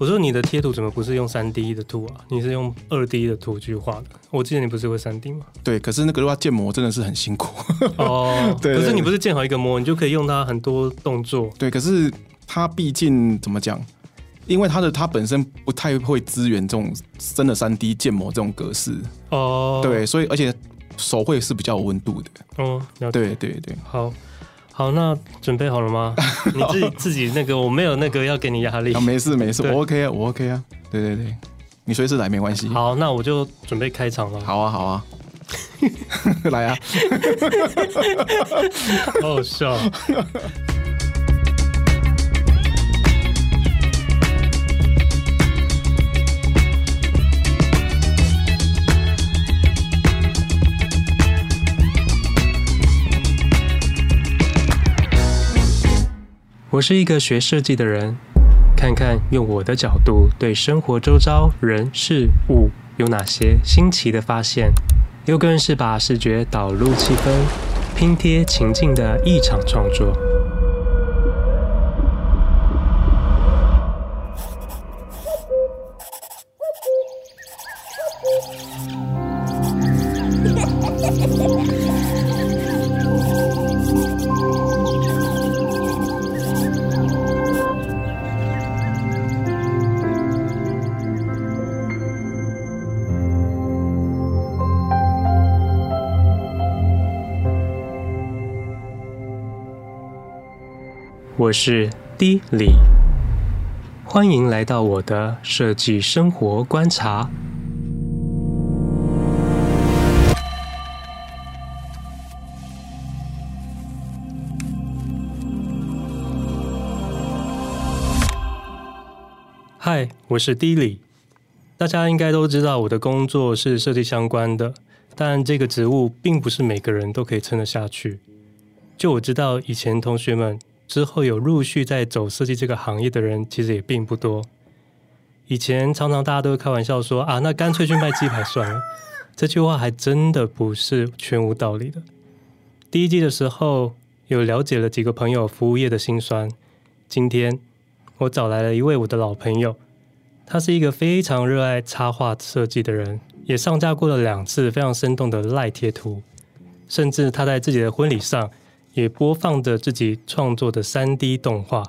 我说你的贴图怎么不是用三 D 的图啊？你是用二 D 的图去画的？我记得你不是会三 D 吗？对，可是那个的话建模真的是很辛苦。哦，对，可是你不是建好一个模，你就可以用它很多动作。对，可是它毕竟怎么讲？因为它的它本身不太会支援这种真的三 D 建模这种格式。哦，对，所以而且手绘是比较有温度的。哦，对对对，好。好，那准备好了吗？你自己自己那个，我没有那个要给你压力。啊，没事没事，我 OK 啊，我 OK 啊。对对对，你随时来没关系。好，那我就准备开场了。好啊好啊，来啊！好好笑。我是一个学设计的人，看看用我的角度对生活周遭人事物有哪些新奇的发现。又更是把视觉导入气氛，拼贴情境的一场创作。我是 D 李，欢迎来到我的设计生活观察。嗨，我是 D 李，大家应该都知道我的工作是设计相关的，但这个职务并不是每个人都可以撑得下去。就我知道，以前同学们。之后有陆续在走设计这个行业的人，其实也并不多。以前常常大家都会开玩笑说啊，那干脆去卖鸡排算了。这句话还真的不是全无道理的。第一季的时候有了解了几个朋友服务业的辛酸。今天我找来了一位我的老朋友，他是一个非常热爱插画设计的人，也上架过了两次非常生动的赖贴图，甚至他在自己的婚礼上。也播放着自己创作的 3D 动画，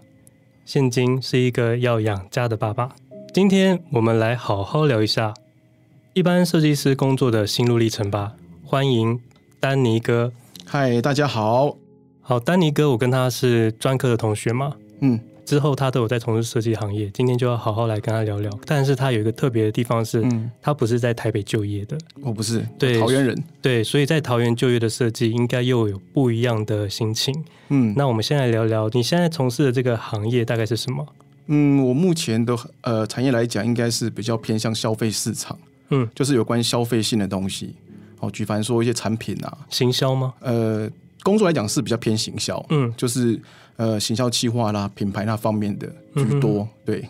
现今是一个要养家的爸爸。今天我们来好好聊一下一般设计师工作的心路历程吧。欢迎丹尼哥。嗨，大家好。好，丹尼哥，我跟他是专科的同学嘛。嗯。之后他都有在从事设计行业，今天就要好好来跟他聊聊。但是他有一个特别的地方是，嗯、他不是在台北就业的。我不是，对，桃园人。对，所以在桃园就业的设计应该又有不一样的心情。嗯，那我们先来聊聊你现在从事的这个行业大概是什么？嗯，我目前的呃产业来讲，应该是比较偏向消费市场。嗯，就是有关消费性的东西。哦，举凡说一些产品啊，行销吗？呃，工作来讲是比较偏行销。嗯，就是。呃，行销企划啦，品牌那方面的居多，嗯、对。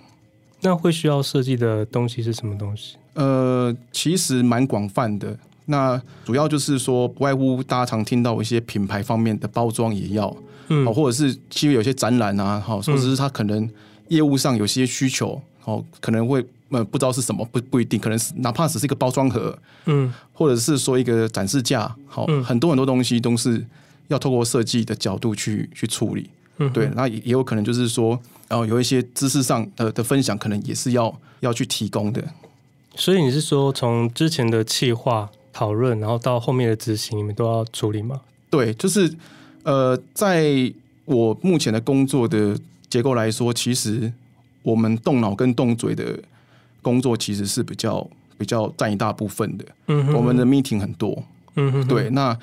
那会需要设计的东西是什么东西？呃，其实蛮广泛的。那主要就是说，不外乎大家常听到一些品牌方面的包装也要，嗯，或者是其实有些展览啊，好，或者是他可能业务上有些需求，哦，可能会呃不知道是什么，不不一定，可能是哪怕只是一个包装盒，嗯，或者是说一个展示架，好，嗯、很多很多东西都是要透过设计的角度去去处理。对，那也也有可能就是说，然后有一些知识上的的分享，可能也是要要去提供的。所以你是说，从之前的企划讨论，然后到后面的执行，你们都要处理吗？对，就是呃，在我目前的工作的结构来说，其实我们动脑跟动嘴的工作其实是比较比较占一大部分的。嗯哼，我们的 meeting 很多。嗯哼，对。那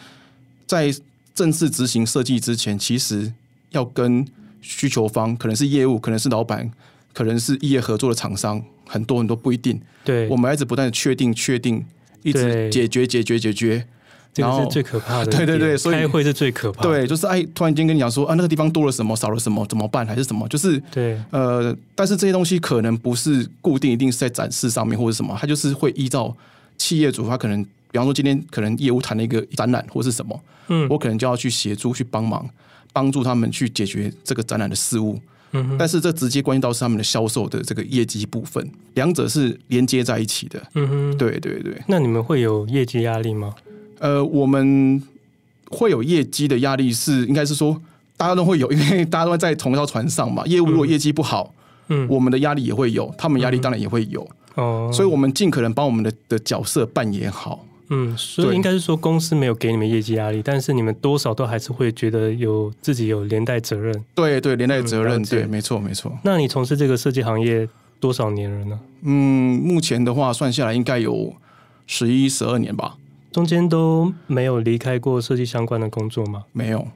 在正式执行设计之前，其实要跟需求方，可能是业务，可能是老板，可能是异业合作的厂商，很多很多不一定。对，我们一直不断的确定、确定，一直解决、解决、解决。这个是最可怕的。对对对，所以开会是最可怕的。对，就是哎，突然间跟你讲说啊，那个地方多了什么，少了什么，怎么办？还是什么？就是对，呃，但是这些东西可能不是固定，一定是在展示上面或者什么，它就是会依照企业主，他可能，比方说今天可能业务谈了一个展览或是什么，嗯，我可能就要去协助去帮忙。帮助他们去解决这个展览的事务，嗯，但是这直接关系到是他们的销售的这个业绩部分，两者是连接在一起的。嗯哼，对对对。那你们会有业绩压力吗？呃，我们会有业绩的压力是，是应该是说大家都会有，因为大家都在同一条船上嘛。业务如果业绩不好，嗯，我们的压力也会有，他们压力当然也会有。哦，所以我们尽可能把我们的的角色扮演好。嗯，所以应该是说公司没有给你们业绩压力，但是你们多少都还是会觉得有自己有连带责任。对对，连带责任，嗯、对，没错没错。那你从事这个设计行业多少年了呢？嗯，目前的话算下来应该有十一十二年吧。中间都没有离开过设计相关的工作吗？没有。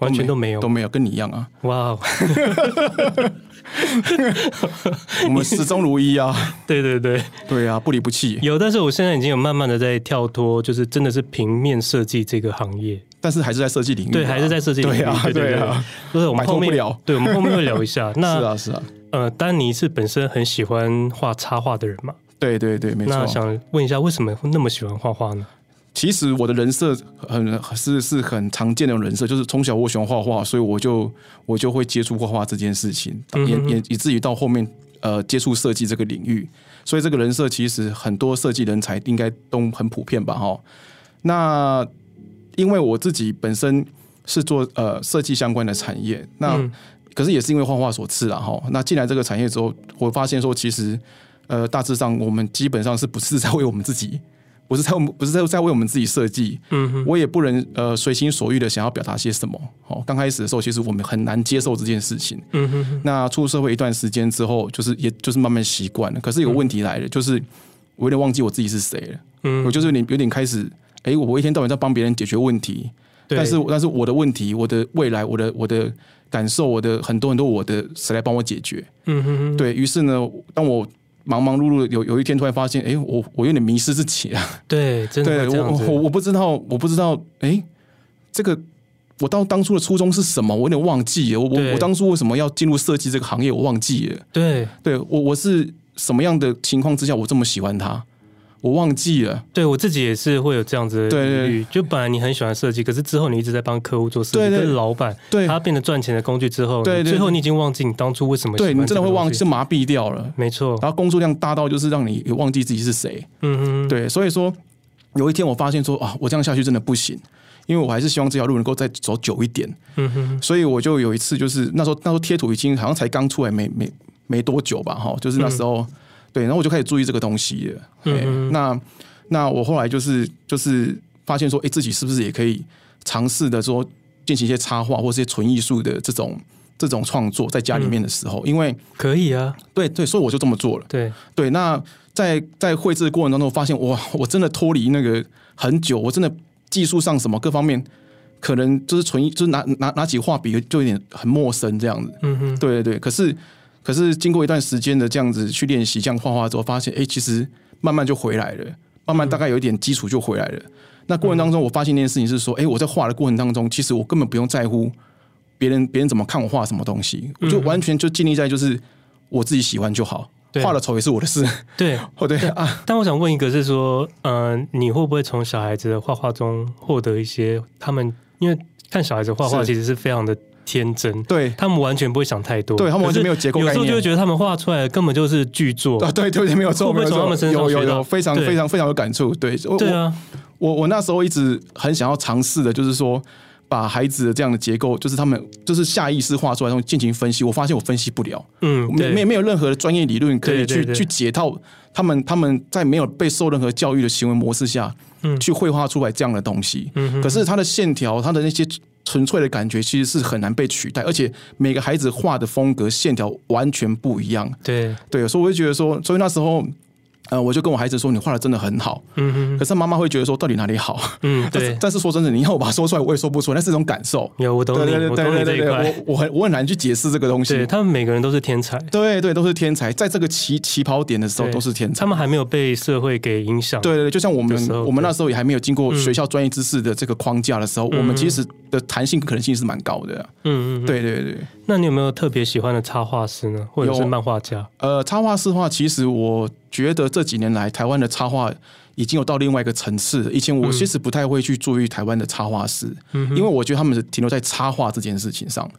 完全都没有，都没有，跟你一样啊！哇 Wow，我们始终如一啊！对对对，对啊，不离不弃。有，但是我现在已经有慢慢的在跳脱，就是真的是平面设计这个行业，但是还是在设计领域，对，还是在设计领域，对啊，对啊，就是我们后面聊，对，我们后面会聊一下。那是啊，是啊，呃，丹尼是本身很喜欢画插画的人嘛？对对对，没错。那想问一下，为什么会那么喜欢画画呢？其实我的人设很是是很常见的人设，就是从小我喜欢画画，所以我就我就会接触画画这件事情，也也以至于到后面呃接触设计这个领域，所以这个人设其实很多设计人才应该都很普遍吧哈。那因为我自己本身是做呃设计相关的产业，那可是也是因为画画所赐啊哈。那进来这个产业之后，我发现说其实呃大致上我们基本上是不是在为我们自己。不是在我们不是在在为我们自己设计，嗯哼，我也不能呃随心所欲的想要表达些什么。哦，刚开始的时候，其实我们很难接受这件事情。嗯哼，那出社会一段时间之后，就是也就是慢慢习惯了。可是有个问题来了，就是我有点忘记我自己是谁了。嗯，我就是有点有点开始，哎，我一天到晚在帮别人解决问题，但是但是我的问题，我的未来，我的我的感受，我的很多很多我的谁来帮我解决？嗯哼，对，于是呢，当我。忙忙碌碌，有有一天突然发现，哎，我我有点迷失自己了。对，真的对。我我我不知道，我不知道，哎，这个我到当初的初衷是什么？我有点忘记了。我我我当初为什么要进入设计这个行业？我忘记了。对，对我我是什么样的情况之下，我这么喜欢它？我忘记了，对我自己也是会有这样子的疑虑。就本来你很喜欢设计，可是之后你一直在帮客户做设计，对对跟老板，对他变得赚钱的工具之后，对，对，最后你已经忘记你当初为什么喜欢。对，你真的会忘记，是麻痹掉了。没错，然后工作量大到就是让你忘记自己是谁。嗯哼，对，所以说有一天我发现说啊，我这样下去真的不行，因为我还是希望这条路能够再走久一点。嗯哼，所以我就有一次就是那时候那时候贴图已经好像才刚出来没没没多久吧，哈，就是那时候、嗯、对，然后我就开始注意这个东西了。嗯，那。那我后来就是就是发现说，哎，自己是不是也可以尝试的说进行一些插画或是纯艺术的这种这种创作，在家里面的时候，嗯、因为可以啊，对对，所以我就这么做了。对对，那在在绘制的过程当中，我发现哇，我真的脱离那个很久，我真的技术上什么各方面可能就是纯，就是拿拿拿起画笔就有点很陌生这样子。嗯哼，对对对。可是可是经过一段时间的这样子去练习这样画画之后，发现哎，其实慢慢就回来了。慢慢大概有一点基础就回来了。嗯、那过程当中，我发现一件事情是说，哎、欸，我在画的过程当中，其实我根本不用在乎别人别人怎么看我画什么东西，我就完全就建立在就是我自己喜欢就好。画的丑也是我的事。对，哦对啊。但我想问一个，是说，嗯、呃，你会不会从小孩子的画画中获得一些他们？因为看小孩子画画其实是非常的。天真，对他们完全不会想太多，对他们完全没有结构有时候就会觉得他们画出来的根本就是巨作啊！对，对，没有错，会不会从他们身上？有有有，非常非常非常有感触。对，对啊，我我那时候一直很想要尝试的，就是说把孩子的这样的结构，就是他们就是下意识画出来，然后进行分析。我发现我分析不了，嗯，没没没有任何的专业理论可以去去解套他们他们在没有被受任何教育的行为模式下，嗯，去绘画出来这样的东西。嗯，可是他的线条，他的那些。纯粹的感觉其实是很难被取代，而且每个孩子画的风格线条完全不一样。对对，所以我就觉得说，所以那时候。呃，我就跟我孩子说，你画的真的很好。嗯哼。可是妈妈会觉得说，到底哪里好？嗯，对。但是说真的，你要我把它说出来，我也说不出来，那是一种感受。有，我懂你，我懂你这一块。我我很我很难去解释这个东西。对，他们每个人都是天才。对对，都是天才，在这个起起跑点的时候都是天才。他们还没有被社会给影响。对对，就像我们我们那时候也还没有经过学校专业知识的这个框架的时候，我们其实的弹性可能性是蛮高的。嗯嗯，对对对。那你有没有特别喜欢的插画师呢？或者是漫画家？呃，插画师的话，其实我觉得这几年来台湾的插画已经有到另外一个层次了。以前我其实不太会去注意台湾的插画师，嗯、因为我觉得他们是停留在插画这件事情上。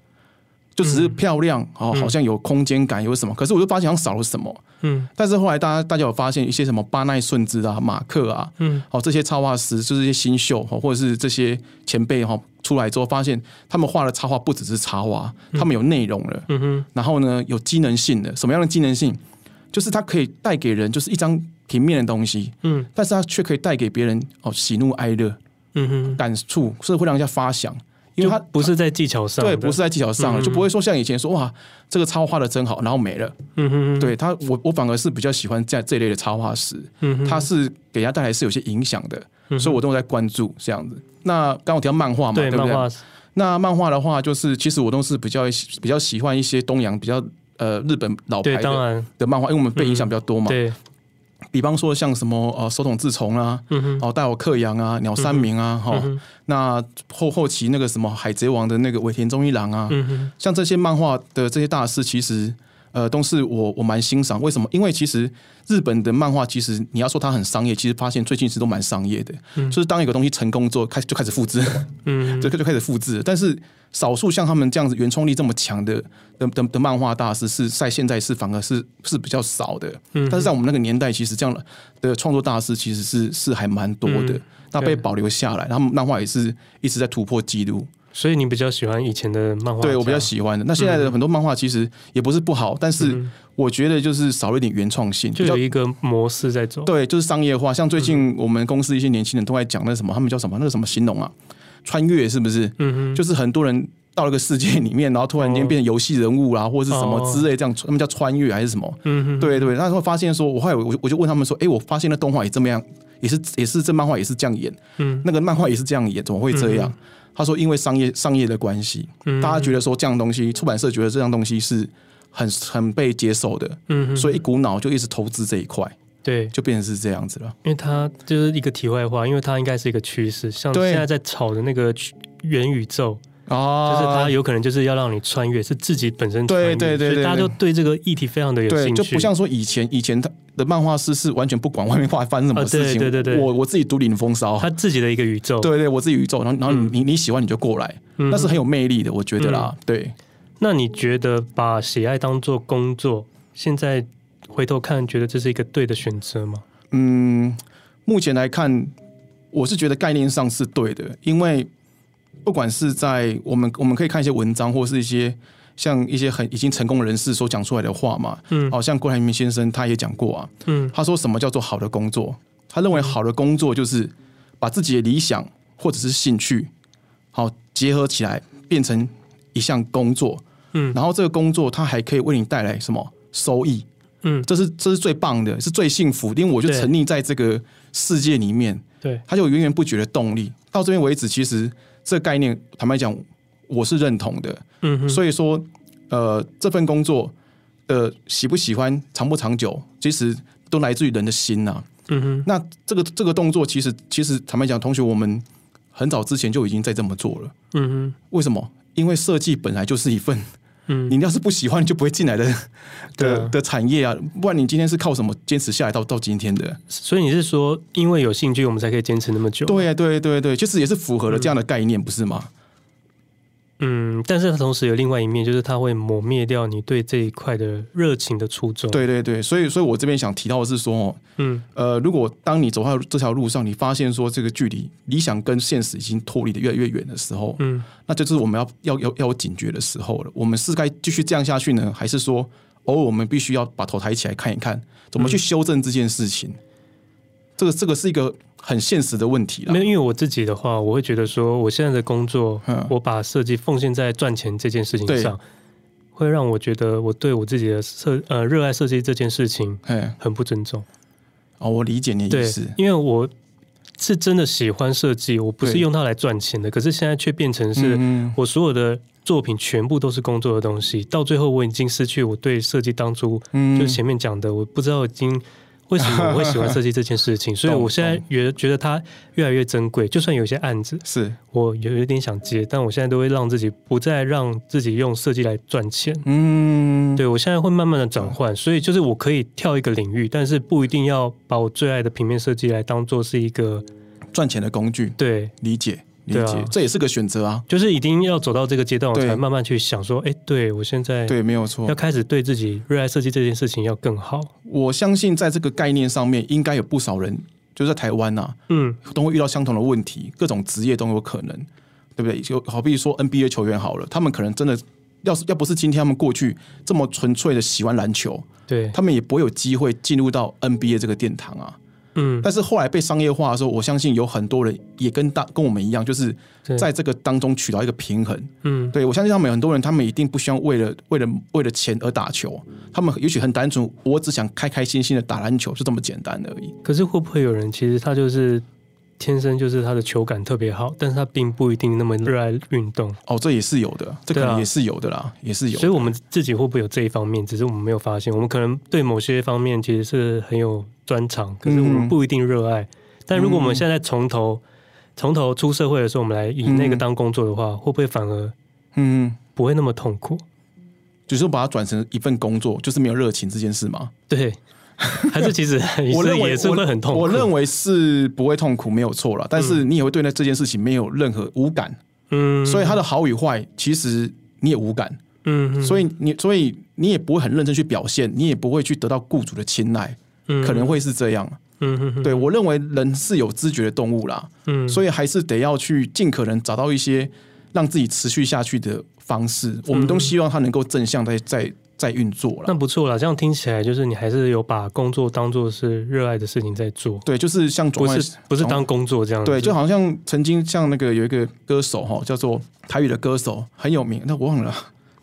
就只是漂亮哦，好像有空间感，有什么？可是我就发现好像少了什么。嗯，但是后来大家大家有发现一些什么巴奈顺之啊、马克啊，嗯，哦这些插画师就是一些新秀哈，或者是这些前辈哈出来之后，发现他们画的插画不只是插画，他们有内容了。嗯哼，然后呢有机能性的，什么样的机能性？就是它可以带给人就是一张平面的东西，嗯，但是它却可以带给别人哦喜怒哀乐，嗯哼，感触是会让人家发想。因为它不是在技巧上，对，不是在技巧上，就不会说像以前说哇，这个插画画的真好，然后没了。嗯哼，对他，我我反而是比较喜欢在这一类的插画师，嗯，他是给人家带来是有些影响的，所以我都在关注这样子。那刚刚我提到漫画嘛，对不对？那漫画的话，就是其实我都是比较比较喜欢一些东洋比较呃日本老牌的的漫画，因为我们被影响比较多嘛。对。比方说像什么呃手冢治虫啊，哦大友克洋啊，鸟山明啊，哈、嗯哦，那后后期那个什么海贼王的那个尾田忠一郎啊，嗯、像这些漫画的这些大师，其实呃都是我我蛮欣赏。为什么？因为其实日本的漫画，其实你要说它很商业，其实发现最近是都蛮商业的，嗯、就是当一个东西成功之后，开始就开始复制，嗯哼，就就开始复制，但是。少数像他们这样子原创力这么强的的的的漫画大师，是在现在是反而是是比较少的。嗯，但是在我们那个年代，其实这样的创作大师其实是是还蛮多的，嗯、那被保留下来，他们漫画也是一直在突破记录。所以你比较喜欢以前的漫画？对，我比较喜欢的。那现在的很多漫画其实也不是不好，但是我觉得就是少了一点原创性，就有一个模式在走。对，就是商业化。像最近我们公司一些年轻人都在讲那什么，他们叫什么？那个什么形容啊？穿越是不是？嗯哼，就是很多人到了个世界里面，然后突然间变成游戏人物啦，或者是什么之类这样，他们叫穿越还是什么？嗯哼，对对。那时候发现说，我后来我我就问他们说，哎，我发现那动画也这么样，也是也是这漫画也是这样演，嗯，那个漫画也是这样演，怎么会这样？他说，因为商业商业的关系，大家觉得说这样东西，出版社觉得这样东西是很很被接受的，嗯，所以一股脑就一直投资这一块。对，就变成是这样子了。因为它就是一个题外话，因为它应该是一个趋势，像现在在炒的那个元宇宙啊，就是他有可能就是要让你穿越，是自己本身穿越，对对对，所以大家就对这个议题非常的有兴趣。就不像说以前以前他的漫画师是完全不管外面发发生什么事情，对对对，我我自己独领风骚，他自己的一个宇宙，对对，我自己宇宙，然后然后你你喜欢你就过来，那是很有魅力的，我觉得啦。对，那你觉得把喜爱当做工作，现在？回头看，觉得这是一个对的选择吗？嗯，目前来看，我是觉得概念上是对的，因为不管是在我们我们可以看一些文章，或是一些像一些很已经成功人士所讲出来的话嘛，嗯，好像郭台铭先生他也讲过啊，嗯，他说什么叫做好的工作？他认为好的工作就是把自己的理想或者是兴趣好结合起来，变成一项工作，嗯，然后这个工作它还可以为你带来什么？收益？嗯，这是这是最棒的，是最幸福，因为我就沉溺在这个世界里面，对，他就源源不绝的动力。到这边为止，其实这概念坦白讲，我是认同的。嗯哼，所以说，呃，这份工作的喜不喜欢、长不长久，其实都来自于人的心呐。嗯哼，那这个这个动作，其实其实坦白讲，同学我们很早之前就已经在这么做了。嗯哼，为什么？因为设计本来就是一份。嗯，你要是不喜欢，你就不会进来的 的的产业啊！不然你今天是靠什么坚持下来到到今天的？所以你是说，因为有兴趣，我们才可以坚持那么久？对啊，对对对，其实也是符合了这样的概念，嗯、不是吗？嗯，但是它同时有另外一面，就是它会磨灭掉你对这一块的热情的初衷。对对对，所以所以我这边想提到的是说，哦，嗯，呃，如果当你走到这条路上，你发现说这个距离理想跟现实已经脱离的越来越远的时候，嗯，那就是我们要要要要有警觉的时候了。我们是该继续这样下去呢，还是说，偶尔我们必须要把头抬起来看一看，怎么去修正这件事情？嗯、这个这个是一个。很现实的问题了。没有，因为我自己的话，我会觉得说，我现在的工作，嗯、我把设计奉献在赚钱这件事情上，会让我觉得我对我自己的设呃热爱设计这件事情，很不尊重。哦，我理解你的意思。因为我是真的喜欢设计，我不是用它来赚钱的。可是现在却变成是我所有的作品全部都是工作的东西，嗯、到最后我已经失去我对设计当初就前面讲的，我不知道已经。为什么我会喜欢设计这件事情？所以我现在越觉得它越来越珍贵。就算有些案子是我有有点想接，但我现在都会让自己不再让自己用设计来赚钱。嗯，对，我现在会慢慢的转换，所以就是我可以跳一个领域，但是不一定要把我最爱的平面设计来当做是一个赚钱的工具。对，理解。理解，啊、这也是个选择啊。就是一定要走到这个阶段，我才慢慢去想说，哎，对我现在对，没有错，要开始对自己热爱设计这件事情要更好。我相信在这个概念上面，应该有不少人就在台湾呐、啊，嗯，都会遇到相同的问题，各种职业都有可能，对不对？就好比说 NBA 球员好了，他们可能真的要是要不是今天他们过去这么纯粹的喜欢篮球，对他们也不会有机会进入到 NBA 这个殿堂啊。嗯，但是后来被商业化的时候，我相信有很多人也跟大跟我们一样，就是在这个当中取到一个平衡。嗯，对，我相信他们有很多人，他们一定不希望为了为了为了钱而打球，他们也许很单纯，我只想开开心心的打篮球，就这么简单而已。可是会不会有人其实他就是？天生就是他的球感特别好，但是他并不一定那么热爱运动。哦，这也是有的，这可能也是有的啦，啊、也是有的。所以我们自己会不会有这一方面？只是我们没有发现。我们可能对某些方面其实是很有专长，可是我们不一定热爱。嗯、但如果我们现在从头从头出社会的时候，我们来以那个当工作的话，嗯、会不会反而嗯不会那么痛苦？就是把它转成一份工作，就是没有热情这件事吗？对。还是其实 我认为也是会很痛苦。我认为是不会痛苦，没有错了。但是你也会对那这件事情没有任何无感。嗯，所以它的好与坏，其实你也无感。嗯，所以你所以你也不会很认真去表现，你也不会去得到雇主的青睐。嗯，可能会是这样。嗯，对，我认为人是有知觉的动物啦。嗯，所以还是得要去尽可能找到一些让自己持续下去的方式。我们都希望他能够正向在在。在运作了，那不错了。这样听起来，就是你还是有把工作当做是热爱的事情在做。对，就是像不是不是当工作这样。对，就好像曾经像那个有一个歌手哈，叫做台语的歌手很有名，那我忘了，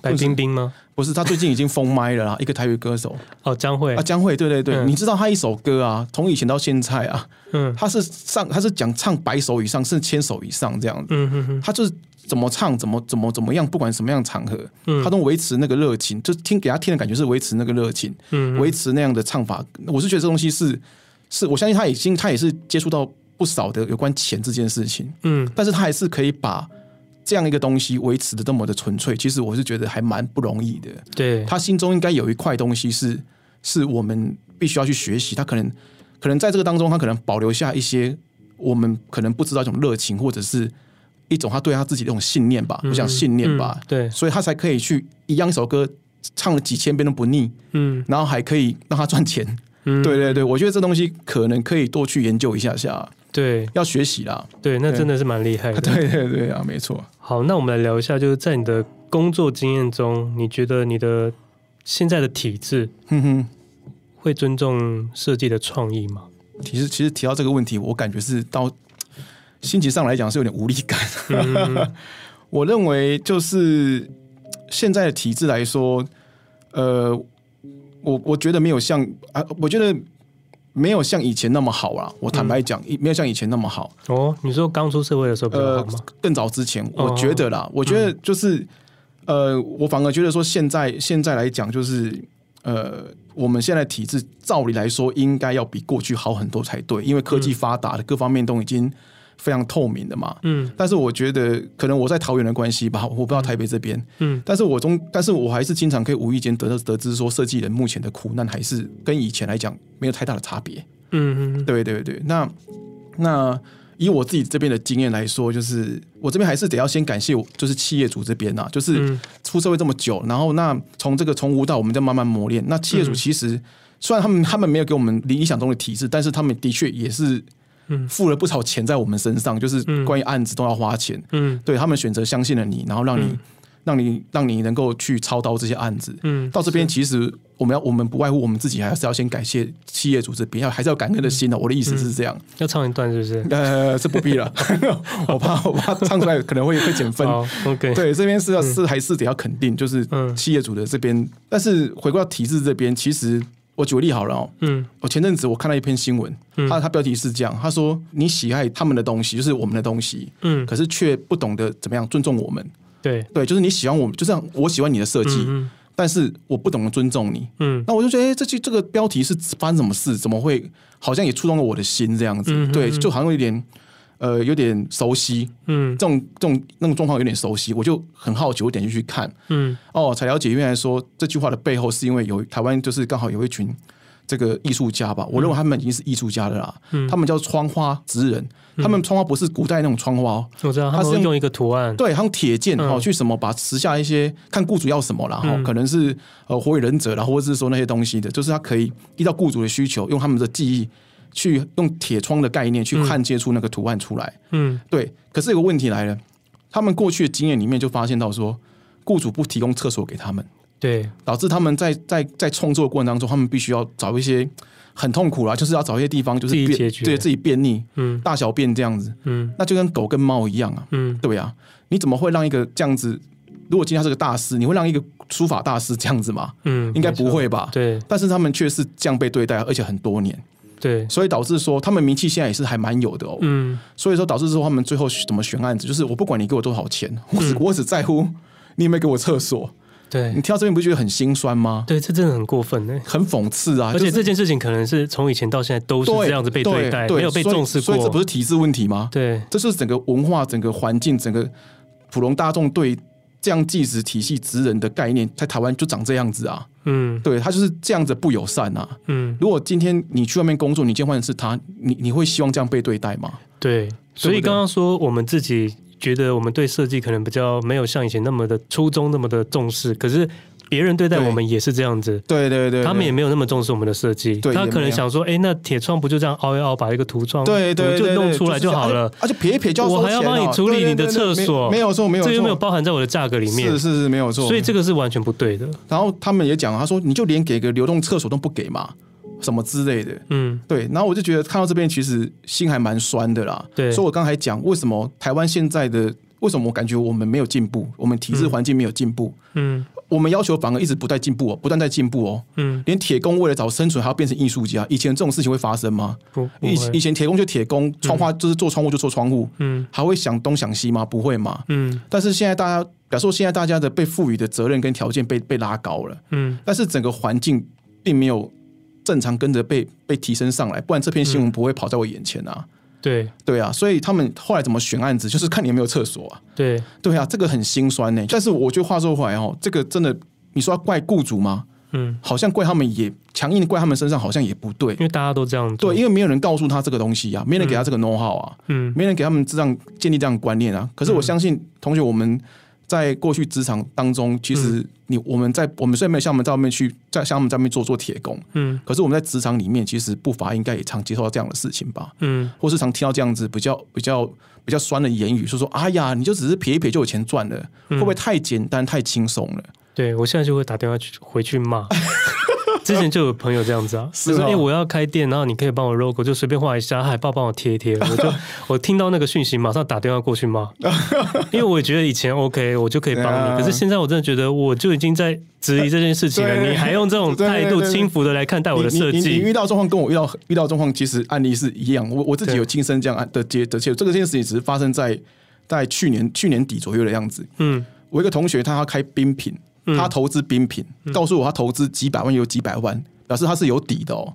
白冰冰吗？不是，他最近已经封麦了啦。一个台语歌手。哦，江蕙。啊，江蕙，对对对，嗯、你知道他一首歌啊，从以前到现在啊，嗯，他是上他是讲唱百首以上，甚至千首以上这样子，嗯哼哼，他就是。怎么唱，怎么怎么怎么样，不管什么样场合，嗯、他都维持那个热情，就听给他听的感觉是维持那个热情，嗯、维持那样的唱法。我是觉得这东西是是，我相信他已经他也是接触到不少的有关钱这件事情，嗯，但是他还是可以把这样一个东西维持的这么的纯粹。其实我是觉得还蛮不容易的。对，他心中应该有一块东西是是我们必须要去学习。他可能可能在这个当中，他可能保留下一些我们可能不知道一种热情，或者是。一种他对他自己的一种信念吧，我想信念吧，对，所以他才可以去一样一首歌唱了几千遍都不腻，嗯，然后还可以让他赚钱，嗯，对对对，我觉得这东西可能可以多去研究一下下，对，要学习啦，对，那真的是蛮厉害的，对对对啊，没错。好，那我们来聊一下，就是在你的工作经验中，你觉得你的现在的体制，哼哼，会尊重设计的创意吗？其实，其实提到这个问题，我感觉是到。心情上来讲是有点无力感。嗯、我认为就是现在的体制来说，呃，我我觉得没有像啊，我觉得没有像以前那么好啊。我坦白讲，嗯、没有像以前那么好。哦，你说刚出社会的时候比较好吗？呃，更早之前，我觉得啦，哦、我觉得就是、嗯、呃，我反而觉得说现在现在来讲，就是呃，我们现在体制照理来说应该要比过去好很多才对，因为科技发达的各方面都已经。非常透明的嘛，嗯，但是我觉得可能我在桃园的关系吧，我不知道台北这边，嗯，但是我中，但是我还是经常可以无意间得得知说，设计人目前的苦难还是跟以前来讲没有太大的差别，嗯嗯，对对对，那那以我自己这边的经验来说，就是我这边还是得要先感谢我，就是企业主这边呐，就是出社会这么久，然后那从这个从无到我们在慢慢磨练，那企业主其实虽然他们他们没有给我们理想中的体制，但是他们的确也是。付了不少钱在我们身上，就是关于案子都要花钱。嗯，对他们选择相信了你，然后让你、嗯、让你让你能够去操刀这些案子。嗯，到这边其实我们要我们不外乎我们自己还是要先感谢企业主这边，要还是要感恩的心的。我的意思是这样。要唱一段是不是？呃，这不必了，我怕我怕唱出来可能会会减分。OK，对，这边是要是还是得要肯定，就是企业主的这边。但是回归到体制这边，其实。我举个例好了哦，嗯，我前阵子我看到一篇新闻，他他标题是这样，他说你喜爱他们的东西，就是我们的东西，嗯，可是却不懂得怎么样尊重我们，对对，就是你喜欢我们，就像，我喜欢你的设计，但是我不懂得尊重你，嗯，那我就觉得，哎，这句这个标题是发生什么事？怎么会好像也触动了我的心这样子？对，就好像有点。呃，有点熟悉，嗯，这种这种那种状况有点熟悉，我就很好奇，我点进去看，嗯，哦，才了解原来说这句话的背后是因为有台湾就是刚好有一群这个艺术家吧，我认为他们已经是艺术家的啦。嗯，他们叫窗花职人，他们窗花不是古代那种窗花，我知道，他是用一个图案，对，他用铁剑哦去什么把时下一些看雇主要什么啦，哈，可能是呃火影忍者啦，或者是说那些东西的，就是他可以依照雇主的需求，用他们的记忆去用铁窗的概念去焊接出那个图案出来。嗯，对。可是有个问题来了，他们过去的经验里面就发现到说，雇主不提供厕所给他们。对，导致他们在在在创作过程当中，他们必须要找一些很痛苦啦，就是要找一些地方，就是便对自己便秘，嗯，大小便这样子，嗯，那就跟狗跟猫一样啊，嗯，对啊，你怎么会让一个这样子？如果今天他是个大师，你会让一个书法大师这样子吗？嗯，应该不会吧？对，但是他们却是这样被对待，而且很多年，对，所以导致说他们名气现在也是还蛮有的哦，嗯，所以说导致说他们最后怎么选案子，就是我不管你给我多少钱，我只我只在乎你有没有给我厕所。对，你听到这边不觉得很心酸吗？对，这真的很过分呢，很讽刺啊！而且这件事情可能是从以前到现在都是这样子被对待，没有被重视过，所以这不是体制问题吗？对，这是整个文化、整个环境、整个普通大众对这样计时体系职人的概念，在台湾就长这样子啊。嗯，对，他就是这样子不友善啊。嗯，如果今天你去外面工作，你见换的是他，你你会希望这样被对待吗？对，所以刚刚说我们自己。觉得我们对设计可能比较没有像以前那么的初衷那么的重视，可是别人对待我们也是这样子，对对对，他们也没有那么重视我们的设计，他可能想说，哎，那铁窗不就这样凹一凹，把一个涂装对对就弄出来就好了，而且撇一撇就我还要帮你处理你的厕所，没有错，没有错，这又没有包含在我的。价格里面，是是是，没有错，所以这个是完全不对的。然后他们也讲，他说你就连给个流动厕所都不给嘛。什么之类的，嗯，对，然后我就觉得看到这边其实心还蛮酸的啦。对，所以我刚才讲为什么台湾现在的为什么我感觉我们没有进步，我们体制环境没有进步，嗯，我们要求反而一直不断进步哦，不断在进步哦，嗯，连铁工为了找生存还要变成艺术家，以前这种事情会发生吗？不，以以前铁工就铁工，窗花就是做窗户就做窗户，嗯，还会想东想西吗？不会嘛，嗯，但是现在大家，比如说现在大家的被赋予的责任跟条件被被拉高了，嗯，但是整个环境并没有。正常跟着被被提升上来，不然这篇新闻不会跑在我眼前啊。嗯、对对啊，所以他们后来怎么选案子，就是看你有没有厕所啊。对对啊，这个很心酸呢。但是我觉得话说回来哦，这个真的，你说要怪雇主吗？嗯，好像怪他们也强硬的怪他们身上，好像也不对，因为大家都这样做。对，因为没有人告诉他这个东西啊，没人给他这个 know how 啊，嗯，没人给他们这样建立这样观念啊。可是我相信同学我们。在过去职场当中，其实你我们在我们虽然没有像我们在外面去在像我们在外面做做铁工，嗯，可是我们在职场里面，其实不乏应该也常接受到这样的事情吧，嗯，或是常听到这样子比较比较比较酸的言语，说说哎呀，你就只是撇一撇就有钱赚了，会不会太简单太轻松了？对，我现在就会打电话去回去骂。之前就有朋友这样子啊，是说哎，我要开店，然后你可以帮我 logo，就随便画一下，海报帮我贴一贴。我就我听到那个讯息，马上打电话过去骂，因为我觉得以前 OK，我就可以帮你，可是现在我真的觉得，我就已经在质疑这件事情了，你还用这种态度轻浮的来看待我的设计？你遇到状况跟我遇到遇到状况，其实案例是一样。我我自己有亲身这样的接的，这个这件事情只是发生在在去年去年底左右的样子。嗯，我一个同学他要开冰品。他投资冰品，告诉我他投资几百万有几百万，表示他是有底的哦。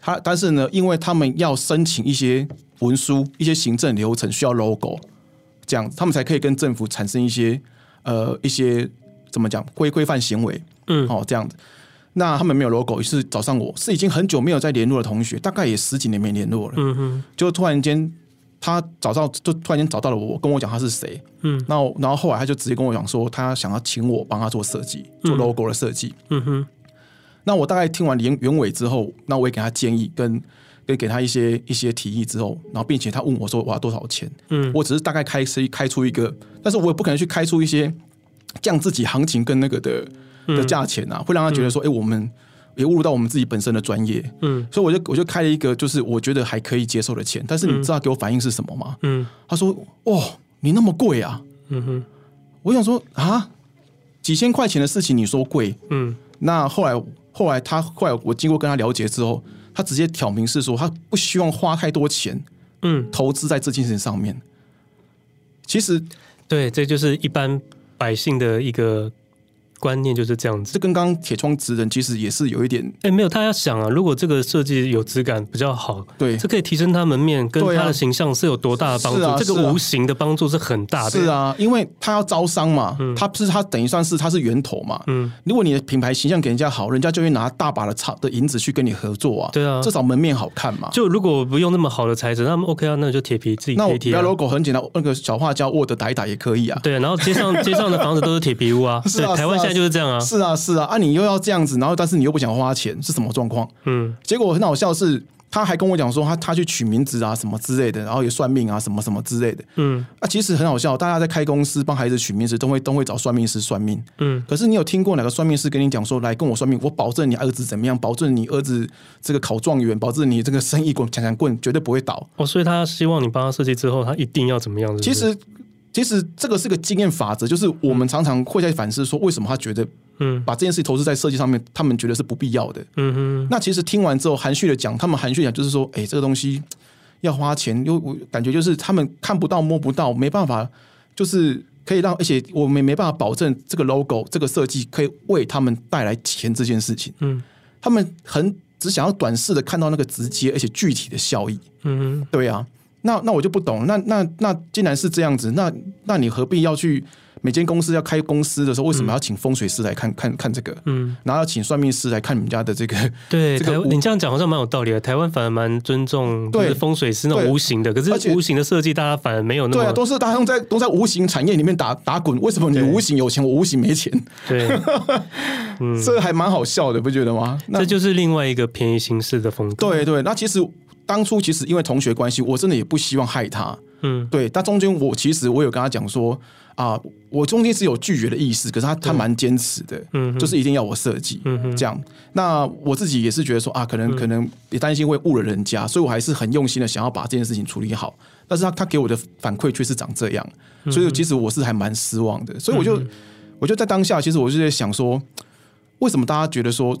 他但是呢，因为他们要申请一些文书、一些行政流程需要 logo，这样他们才可以跟政府产生一些呃一些怎么讲规规范行为。嗯，哦这样子。那他们没有 logo，于是找上我，是已经很久没有再联络的同学，大概也十几年没联络了。嗯哼，就突然间。他找到，就突然间找到了我，跟我讲他是谁。嗯，然后，然后后来他就直接跟我讲说，他想要请我帮他做设计，做 logo 的设计。嗯哼。那我大概听完原原委之后，那我也给他建议，跟跟给他一些一些提议之后，然后并且他问我说我要多少钱？嗯，我只是大概开开开出一个，但是我也不可能去开出一些降自己行情跟那个的的价钱啊，会让他觉得说，哎，我们。也误入到我们自己本身的专业，嗯，所以我就我就开了一个，就是我觉得还可以接受的钱。但是你知道他给我反应是什么吗？嗯，他说：“哦，你那么贵啊？”嗯哼，我想说啊，几千块钱的事情你说贵，嗯，那后来后来他后来我经过跟他了解之后，他直接挑明是说他不希望花太多钱，嗯，投资在这件事情上面。其实，对，这就是一般百姓的一个。观念就是这样子。这跟刚刚铁窗职人其实也是有一点，哎，没有，他要想啊，如果这个设计有质感比较好，对，这可以提升他门面跟他的形象是有多大的帮助？啊啊、这个无形的帮助是很大的。是啊，因为他要招商嘛，嗯、他不是他等于算是他是源头嘛。嗯，如果你的品牌形象给人家好，人家就会拿大把的钞的银子去跟你合作啊。对啊，至少门面好看嘛。就如果不用那么好的材质，那么 OK 啊，那就铁皮自己贴贴、啊。那我 logo 很简单，那个小画家 Word 打一打也可以啊。对，然后街上街上的房子都是铁皮屋啊。是啊，台湾现在就是这样啊。是啊，是啊，啊，你又要这样子，然后但是你又不想花钱，是什么状况？嗯，结果很好笑是。他还跟我讲说，他他去取名字啊什么之类的，然后也算命啊什么什么之类的。嗯，啊，其实很好笑，大家在开公司帮孩子取名字，都会都会找算命师算命。嗯，可是你有听过哪个算命师跟你讲说，来跟我算命，我保证你儿子怎么样，保证你儿子这个考状元，保证你这个生意滚强强棍，绝对不会倒。哦，所以他希望你帮他设计之后，他一定要怎么样是是？其实。其实这个是个经验法则，就是我们常常会在反思说，为什么他觉得，嗯，把这件事投资在设计上面，他们觉得是不必要的。嗯哼。那其实听完之后，含蓄的讲，他们含蓄讲就是说，哎，这个东西要花钱，又我感觉就是他们看不到、摸不到，没办法，就是可以让，而且我们没办法保证这个 logo、这个设计可以为他们带来钱这件事情。嗯。他们很只想要短视的看到那个直接而且具体的效益。嗯哼。对啊。那那我就不懂，那那那既然是这样子，那那你何必要去每间公司要开公司的时候，为什么要请风水师来看、嗯、看看这个？嗯，然后要请算命师来看你们家的这个。对，这个你这样讲好像蛮有道理的。台湾反而蛮尊重对风水师那种无形的，可是无形的设计大家反而没有那么。对啊，都是大家在都在无形产业里面打打滚。为什么你无形有钱，我无形没钱？对，嗯，这还蛮好笑的，不觉得吗？这就是另外一个便宜形式的风格。对对，那其实。当初其实因为同学关系，我真的也不希望害他。嗯，对。但中间我其实我有跟他讲说啊，我中间是有拒绝的意思，可是他他蛮坚持的，嗯，就是一定要我设计，嗯，这样。那我自己也是觉得说啊，可能可能也担心会误了人家，所以我还是很用心的想要把这件事情处理好。但是他他给我的反馈却是长这样，所以其实我是还蛮失望的。所以我就我就在当下，其实我就在想说，为什么大家觉得说？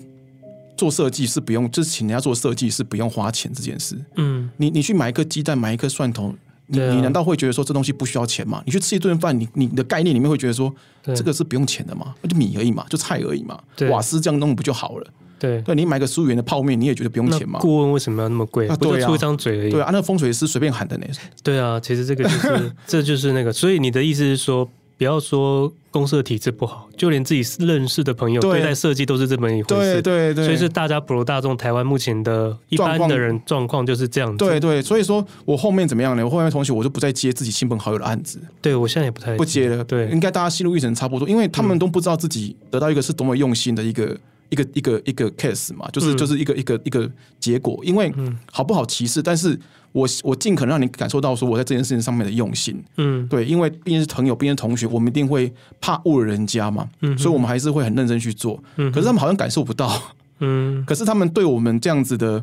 做设计是不用，就是请人家做设计是不用花钱这件事。嗯，你你去买一个鸡蛋，买一颗蒜头，你、啊、你难道会觉得说这东西不需要钱吗？你去吃一顿饭，你你的概念里面会觉得说这个是不用钱的吗？就米而已嘛，就菜而已嘛，瓦斯这样弄不就好了？对，对你买个十五元的泡面，你也觉得不用钱吗？顾问为什么要那么贵？啊，不就出一张嘴而已。对啊，那风水师随便喊的呢。对啊，其实这个就是 这就是那个，所以你的意思是说。不要说公司的体制不好，就连自己认识的朋友对待设计都是这么一回事。对对对，所以是大家普罗大众台湾目前的一般的人状况就是这样子。对对，所以说我后面怎么样呢？我后面同学我就不再接自己亲朋好友的案子。对，我现在也不太不接了。对，应该大家心路历程差不多，因为他们都不知道自己得到一个是多么用心的一个一个一个一个 case 嘛，就是就是一个一个一个结果。因为好不好歧视，但是。我我尽可能让你感受到说我在这件事情上面的用心，嗯，对，因为毕竟是朋友，毕竟是同学，我们一定会怕误了人家嘛，嗯，所以我们还是会很认真去做，嗯，可是他们好像感受不到，嗯，可是他们对我们这样子的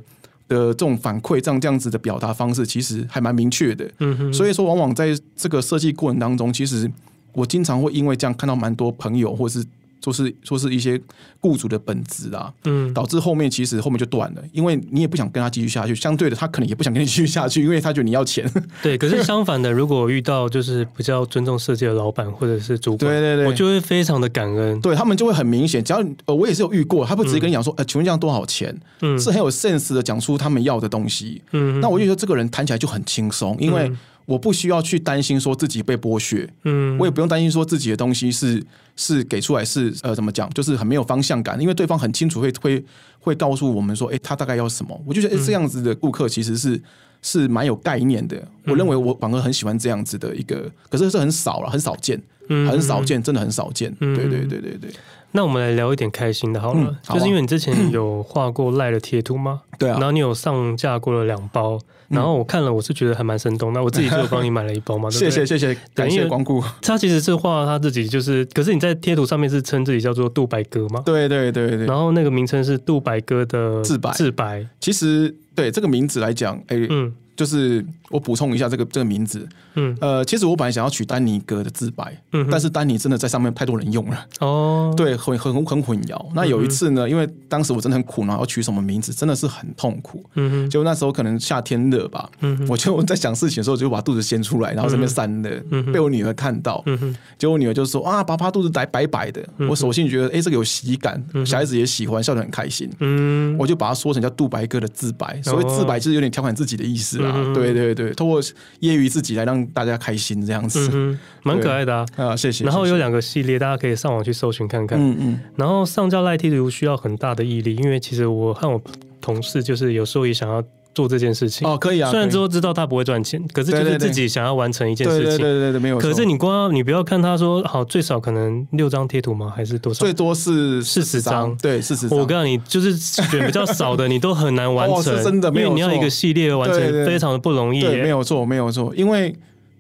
的这种反馈，这样这样子的表达方式，其实还蛮明确的，嗯哼，所以说往往在这个设计过程当中，其实我经常会因为这样看到蛮多朋友或是。说是说是一些雇主的本质啊，嗯，导致后面其实后面就断了，因为你也不想跟他继续下去，相对的他可能也不想跟你继续下去，因为他觉得你要钱。对，可是相反的，如果遇到就是比较尊重设计的老板或者是主管，对对对，我就会非常的感恩，对他们就会很明显，只要呃我也是有遇过，他不直接跟你讲说，呃，请问这样多少钱？嗯，是很有 sense 的讲出他们要的东西，嗯，那我就觉得这个人谈起来就很轻松，因为。我不需要去担心说自己被剥削，嗯，我也不用担心说自己的东西是是给出来是呃怎么讲，就是很没有方向感，因为对方很清楚会会会告诉我们说，哎、欸，他大概要什么。我就觉得，哎、欸，这样子的顾客其实是是蛮有概念的。我认为我反而很喜欢这样子的一个，可是是很少了，很少见，很少见，真的很少见。对对对对对。那我们来聊一点开心的好了，嗯好啊、就是因为你之前有画过赖的贴图吗？对啊，然后你有上架过了两包。然后我看了，我是觉得还蛮生动。那我自己就帮你买了一包嘛，对对，谢谢谢谢，感谢光顾。他其实是画他自己，就是，可是你在贴图上面是称自己叫做杜白哥嘛？对对对对。然后那个名称是杜白哥的自白自白。其实对这个名字来讲，哎，嗯，就是我补充一下这个这个名字，嗯，呃，其实我本来想要取丹尼格的自白，嗯，但是丹尼真的在上面太多人用了，哦，对，很很很混淆。那有一次呢，因为当时我真的很苦恼，要取什么名字，真的是很痛苦，嗯哼，就那时候可能夏天热吧，嗯，我就在想事情的时候，就把肚子掀出来，然后这边散热，嗯，被我女儿看到，嗯哼，结果我女儿就说啊，爸爸肚子白白白的，我索性觉得，哎，这个有喜感，小孩子也喜欢，笑得很开心，嗯，我就把它说成叫杜白哥的自白，所谓自白就是有点调侃自己的意思啦。嗯、对对对，通过业余自己来让大家开心这样子，嗯、蛮可爱的啊！啊，谢谢。然后有两个系列，大家可以上网去搜寻看看。嗯嗯。然后上架赖贴图需要很大的毅力，因为其实我和我同事就是有时候也想要。做这件事情哦，可以啊。虽然之后知道他不会赚钱，可是就是自己想要完成一件事情。对对对对对，没有。可是你光你不要看他说好，最少可能六张贴图吗？还是多少？最多是四十张。对，四十张。我告诉你，就是选比较少的，你都很难完成。是真的，没有。你要一个系列完成，非常的不容易。对，没有错，没有错。因为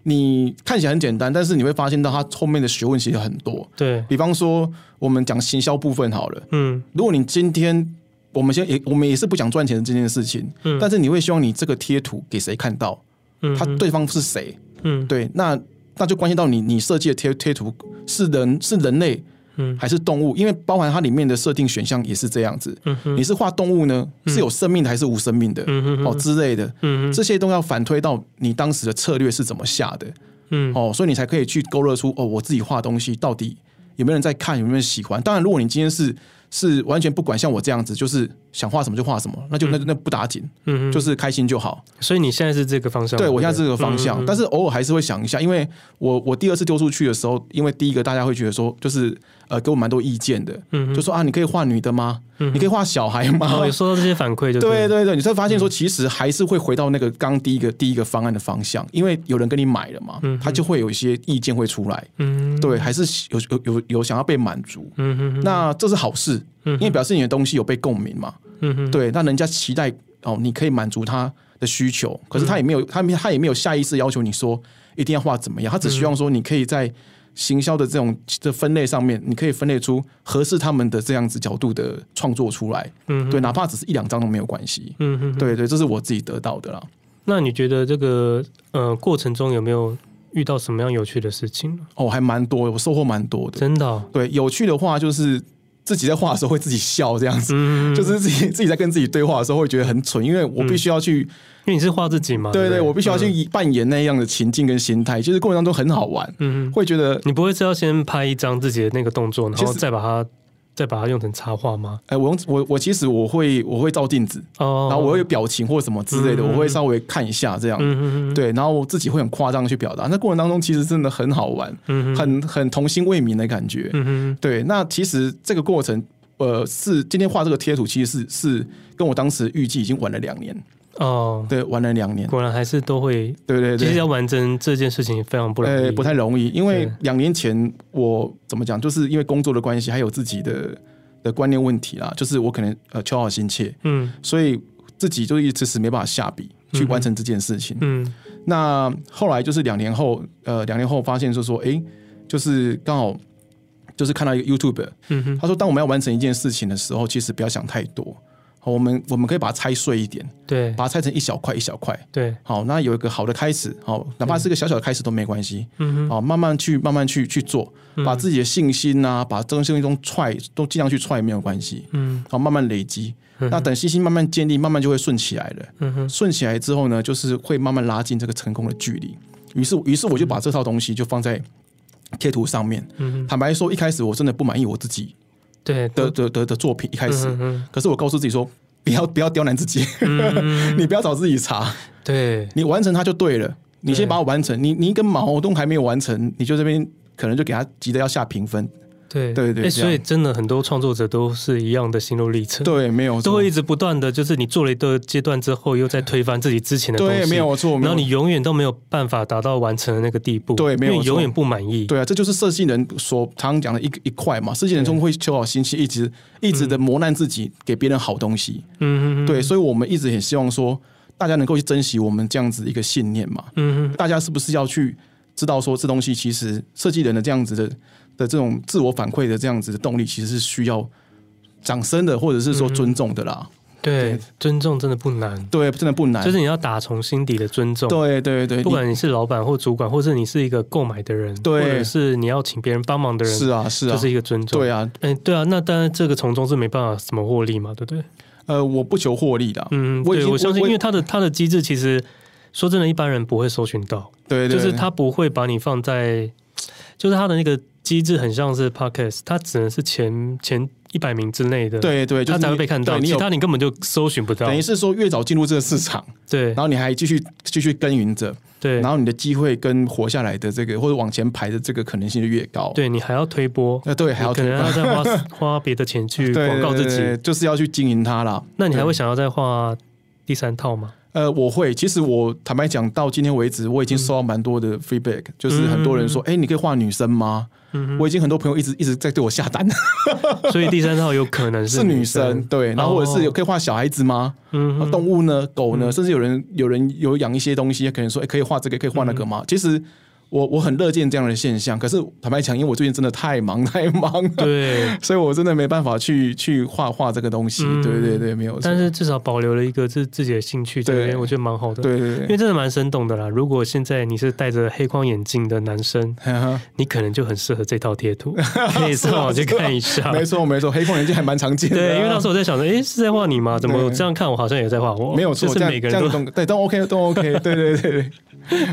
你看起来很简单，但是你会发现到它后面的学问其实很多。对，比方说，我们讲行销部分好了。嗯，如果你今天。我们先也，我们也是不讲赚钱的这件事情，嗯，但是你会希望你这个贴图给谁看到？嗯，他对方是谁？嗯，对，那那就关系到你你设计的贴贴图是人是人类，嗯，还是动物？因为包含它里面的设定选项也是这样子，嗯，你是画动物呢，是有生命的还是无生命的？嗯哦之类的，嗯，这些都要反推到你当时的策略是怎么下的，嗯，哦，所以你才可以去勾勒出哦，我自己画东西到底有没有人在看，有没有人喜欢？当然，如果你今天是。是完全不管像我这样子，就是想画什么就画什么，那就那那不打紧，嗯，就是开心就好。所以你现在是这个方向？对，我现在是这个方向，但是偶尔还是会想一下，因为我我第二次丢出去的时候，因为第一个大家会觉得说，就是呃给我蛮多意见的，嗯，就说啊，你可以画女的吗？你可以画小孩吗？有收到这些反馈，就对对对，你才发现说，其实还是会回到那个刚第一个第一个方案的方向，因为有人跟你买了嘛，他就会有一些意见会出来，嗯，对，还是有有有有想要被满足，嗯，那这是好事。因为表示你的东西有被共鸣嘛，嗯哼，对，那人家期待哦，你可以满足他的需求，可是他也没有，他他也没有下意识要求你说一定要画怎么样，他只希望说你可以在行销的这种的分类上面，你可以分类出合适他们的这样子角度的创作出来，嗯，对，哪怕只是一两张都没有关系，嗯哼，对对，这是我自己得到的啦。那你觉得这个呃过程中有没有遇到什么样有趣的事情？哦，还蛮多，我收获蛮多的，真的哦？对，有趣的话就是。自己在画的时候会自己笑，这样子，嗯、就是自己自己在跟自己对话的时候会觉得很蠢，因为我必须要去，嗯、因为你是画自己嘛，对对，对，我必须要去扮演那样的情境跟心态，其实过程当中很好玩，嗯，会觉得你不会是要先拍一张自己的那个动作，然后再把它。再把它用成插画吗？哎、欸，我用我我其实我会我会照镜子，oh, 然后我会有表情或什么之类的，嗯、我会稍微看一下这样，嗯、对，然后我自己会很夸张去表达。那过程当中其实真的很好玩，嗯、很很童心未泯的感觉，嗯、对。那其实这个过程，呃，是今天画这个贴图，其实是是跟我当时预计已经晚了两年。哦，对，玩了两年，果然还是都会，对对对，其实要完成这件事情非常不容易，呃，不太容易，因为两年前我怎么讲，就是因为工作的关系，还有自己的的观念问题啦，就是我可能呃求好心切，嗯，所以自己就一直是没办法下笔去完成这件事情，嗯，嗯，那后来就是两年后，呃，两年后发现就是说，哎，就是刚好就是看到一个 YouTube，嗯哼，他说，当我们要完成一件事情的时候，其实不要想太多。好，我们我们可以把它拆碎一点，对，把它拆成一小块一小块，对，好，那有一个好的开始，好，哪怕是个小小的开始都没关系，嗯哼，好，慢慢去慢慢去去做，把自己的信心啊，把这种信心中踹，都尽量去踹没有关系，嗯，好，慢慢累积，那等信心慢慢建立，慢慢就会顺起来了，嗯哼，顺起来之后呢，就是会慢慢拉近这个成功的距离，于是于是我就把这套东西就放在贴图上面，嗯，坦白说，一开始我真的不满意我自己。对的的的的作品一开始，嗯、可是我告诉自己说，不要不要刁难自己，嗯、你不要找自己茬，对，你完成它就对了，你先把它完成，你你一根毛都还没有完成，你就这边可能就给他急着要下评分。对对对，所以真的很多创作者都是一样的心路历程。对，没有，都会一直不断的就是你做了一个阶段之后，又在推翻自己之前的东西。对，没有错。然后你永远都没有办法达到完成的那个地步。对，没有错。因为永远不满意。对啊，这就是设计人所常讲的一一块嘛。设计人中会求好心切，一直一直的磨难自己，给别人好东西。嗯嗯。对，所以我们一直很希望说，大家能够去珍惜我们这样子一个信念嘛。嗯嗯。大家是不是要去知道说，这东西其实设计人的这样子的。的这种自我反馈的这样子的动力，其实是需要掌声的，或者是说尊重的啦。对，尊重真的不难，对，真的不难，就是你要打从心底的尊重。对对对，不管你是老板或主管，或者你是一个购买的人，或者是你要请别人帮忙的人，是啊是啊，就是一个尊重。对啊，哎，对啊，那当然这个从中是没办法怎么获利嘛，对不对？呃，我不求获利的，嗯，对，我相信，因为他的他的机制其实说真的，一般人不会搜寻到，对对，就是他不会把你放在，就是他的那个机制很像是 podcast，它只能是前前。一百名之内的，对对，它才会被看到。其他你根本就搜寻不到。等于是说，越早进入这个市场，对，然后你还继续继续耕耘着，对，然后你的机会跟活下来的这个或者往前排的这个可能性就越高。对，你还要推波，呃对，还要可能要再花 花别的钱去广告自己，就是要去经营它了。那你还会想要再画第三套吗？呃，我会。其实我坦白讲，到今天为止，我已经收到蛮多的 feedback，就是很多人说：“哎，你可以画女生吗？”我已经很多朋友一直一直在对我下单，所以第三套有可能是 女生，对，然后或者是有可以画小孩子吗？嗯，动物呢？狗呢？甚至有人有人有养一些东西，可能说：“哎，可以画这个，可以画那个吗？”其实。我我很乐见这样的现象，可是坦白讲，因为我最近真的太忙太忙了，对，所以我真的没办法去去画画这个东西，嗯、对对对，没有。但是至少保留了一个自自己的兴趣，对，我觉得蛮好的，对对对，因为真的蛮生动的啦。如果现在你是戴着黑框眼镜的男生，你可能就很适合这套贴图，可以上网去看一下。没错没错，黑框眼镜还蛮常见的，对，因为当时我在想着，哎，是在画你吗？怎么我这样看我好像也在画我？没有错，就是每个人都对都 OK 都 OK，对对对对。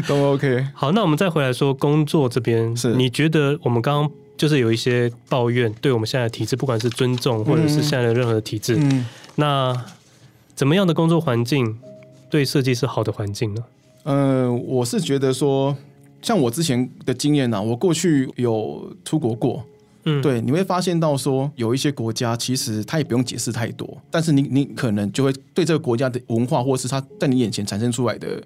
都 OK。好，那我们再回来说工作这边，是你觉得我们刚刚就是有一些抱怨，对我们现在的体制，不管是尊重或者是现在的任何的体制，嗯，那怎么样的工作环境对设计是好的环境呢？嗯、呃，我是觉得说，像我之前的经验呢、啊，我过去有出国过，嗯，对，你会发现到说，有一些国家其实他也不用解释太多，但是你你可能就会对这个国家的文化，或是他在你眼前产生出来的。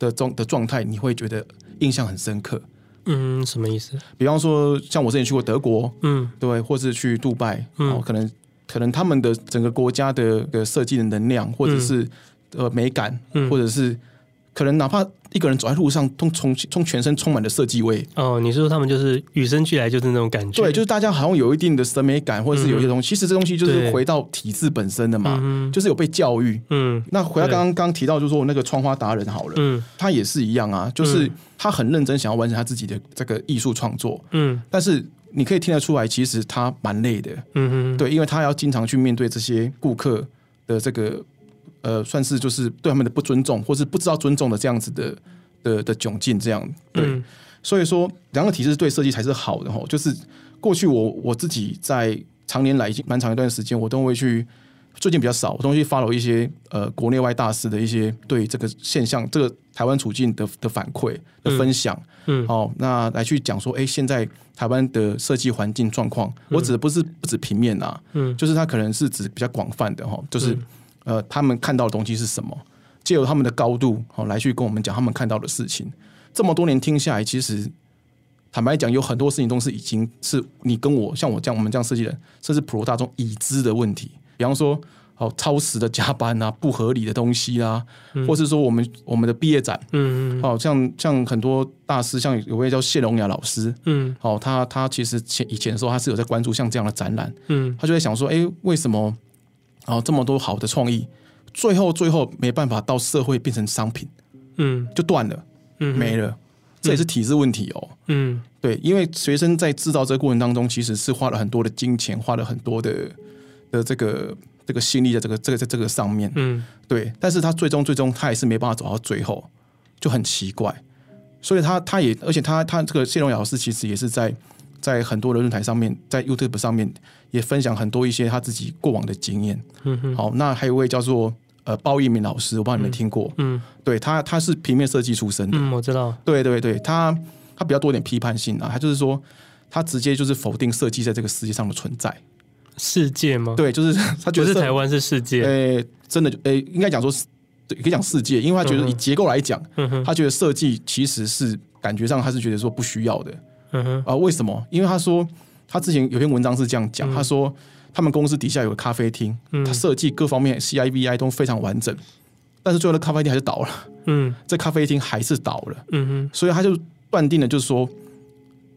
的状的状态，你会觉得印象很深刻。嗯，什么意思？比方说，像我之前去过德国，嗯，对，或是去杜拜，嗯，可能可能他们的整个国家的的设计的能量，或者是、嗯、呃美感，嗯、或者是。可能哪怕一个人走在路上，都从从全身充满了设计味。哦，你说他们就是与生俱来就是那种感觉？对，就是大家好像有一定的审美感，或者是有一些东西。嗯、其实这东西就是回到体制本身的嘛，就是有被教育。嗯，那回到刚刚刚提到，就是说我那个窗花达人好了，嗯，他也是一样啊，就是他很认真想要完成他自己的这个艺术创作。嗯，但是你可以听得出来，其实他蛮累的。嗯哼，对，因为他要经常去面对这些顾客的这个。呃，算是就是对他们的不尊重，或是不知道尊重的这样子的的的窘境，这样对。嗯、所以说，两个体制对设计才是好的哈。就是过去我我自己在常年来已经蛮长一段时间，我都会去，最近比较少，我都会去 follow 一些呃国内外大师的一些对这个现象、这个台湾处境的的反馈的分享。嗯，好、哦，那来去讲说，哎，现在台湾的设计环境状况，我指的不是不止平面啊，嗯，就是它可能是指比较广泛的哈，就是。嗯呃，他们看到的东西是什么？借由他们的高度，好来去跟我们讲他们看到的事情。这么多年听下来，其实坦白讲，有很多事情都是已经是你跟我像我这样，我们这样设计人，甚至普罗大众已知的问题。比方说，哦，超时的加班啊，不合理的东西啊，嗯、或是说我们我们的毕业展，嗯嗯，哦，像像很多大师，像有位叫谢龙雅老师，嗯，哦，他他其实前以前的时候，他是有在关注像这样的展览，嗯，他就在想说，哎，为什么？然后这么多好的创意，最后最后没办法到社会变成商品，嗯，就断了，嗯，没了，这也是体制问题哦，嗯，对，因为学生在制造这个过程当中，其实是花了很多的金钱，花了很多的的这个这个心力在这个这个在这个上面，嗯，对，但是他最终最终他也是没办法走到最后，就很奇怪，所以他他也而且他他这个谢龙老师其实也是在。在很多的论坛上面，在 YouTube 上面也分享很多一些他自己过往的经验。嗯哼。好，那还有一位叫做呃包一鸣老师，我不知道你们听过。嗯。嗯对他，他是平面设计出身的。嗯，我知道。对对对，他他比较多点批判性啊，他就是说他直接就是否定设计在这个世界上的存在。世界吗？对，就是他觉得是台湾是世界。诶，真的，诶，应该讲说，对，可以讲世界，因为他觉得以结构来讲，嗯，他觉得设计其实是感觉上他是觉得说不需要的。嗯哼。啊，为什么？因为他说他之前有篇文章是这样讲，嗯、他说他们公司底下有个咖啡厅，嗯、他设计各方面 CIVI 都非常完整，但是最后的咖啡厅还是倒了。嗯，这咖啡厅还是倒了。嗯哼，所以他就断定了，就是说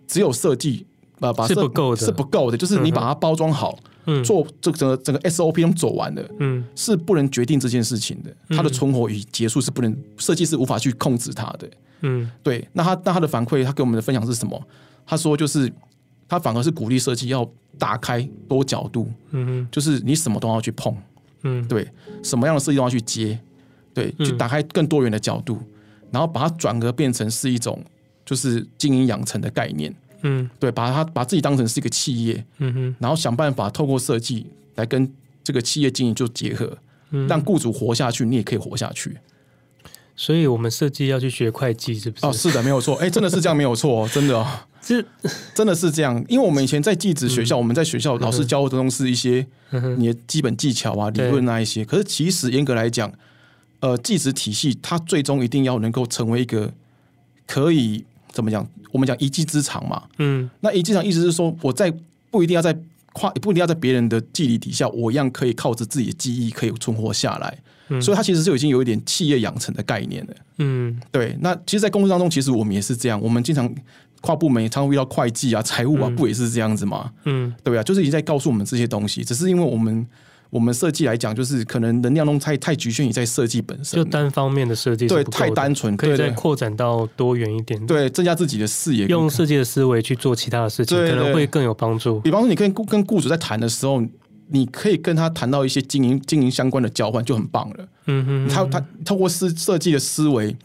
只有设计把把是不够的，是不够的，就是你把它包装好，嗯，做这个整个整个 SOP 都走完了，嗯，是不能决定这件事情的，它的存活与结束是不能设计师无法去控制它的，嗯，对。那他那他的反馈，他给我们的分享是什么？他说就是他反而是鼓励设计要打开多角度，嗯哼，就是你什么都要去碰，嗯，对，什么样的设计都要去接，对，去打开更多元的角度，然后把它转而变成是一种就是经营养成的概念。嗯，对，把它把自己当成是一个企业，嗯哼，然后想办法透过设计来跟这个企业经营就结合，嗯，让雇主活下去，你也可以活下去。所以，我们设计要去学会计，是不是？哦，是的，没有错。哎，真的是这样，没有错，真的，哦这真的是这样。因为我们以前在技职学校，嗯、我们在学校老师教的都是一些你的基本技巧啊、理论那一些。可是，其实严格来讲，呃，技职体系它最终一定要能够成为一个可以。怎么讲？我们讲一技之长嘛。嗯，那一技之长意思是说，我在不一定要在跨，不一定要在别人的技术底下，我一样可以靠着自己的记忆可以存活下来。嗯，所以它其实就已经有一点企业养成的概念了。嗯，对。那其实，在工作当中，其实我们也是这样。我们经常跨部门也，常常遇到会计啊、财务啊，不也是这样子吗？嗯，对啊，就是已经在告诉我们这些东西，只是因为我们。我们设计来讲，就是可能能量中太太局限于在设计本身，就单方面的设计，对，太单纯，可以再扩展到多元一点，对，增加自己的视野，用设计的思维去做其他的事情，可能会更有帮助。比方说，你跟跟雇主在谈的时候，你可以跟他谈到一些经营经营相关的交换，就很棒了。嗯哼，他他透过思设计的思维，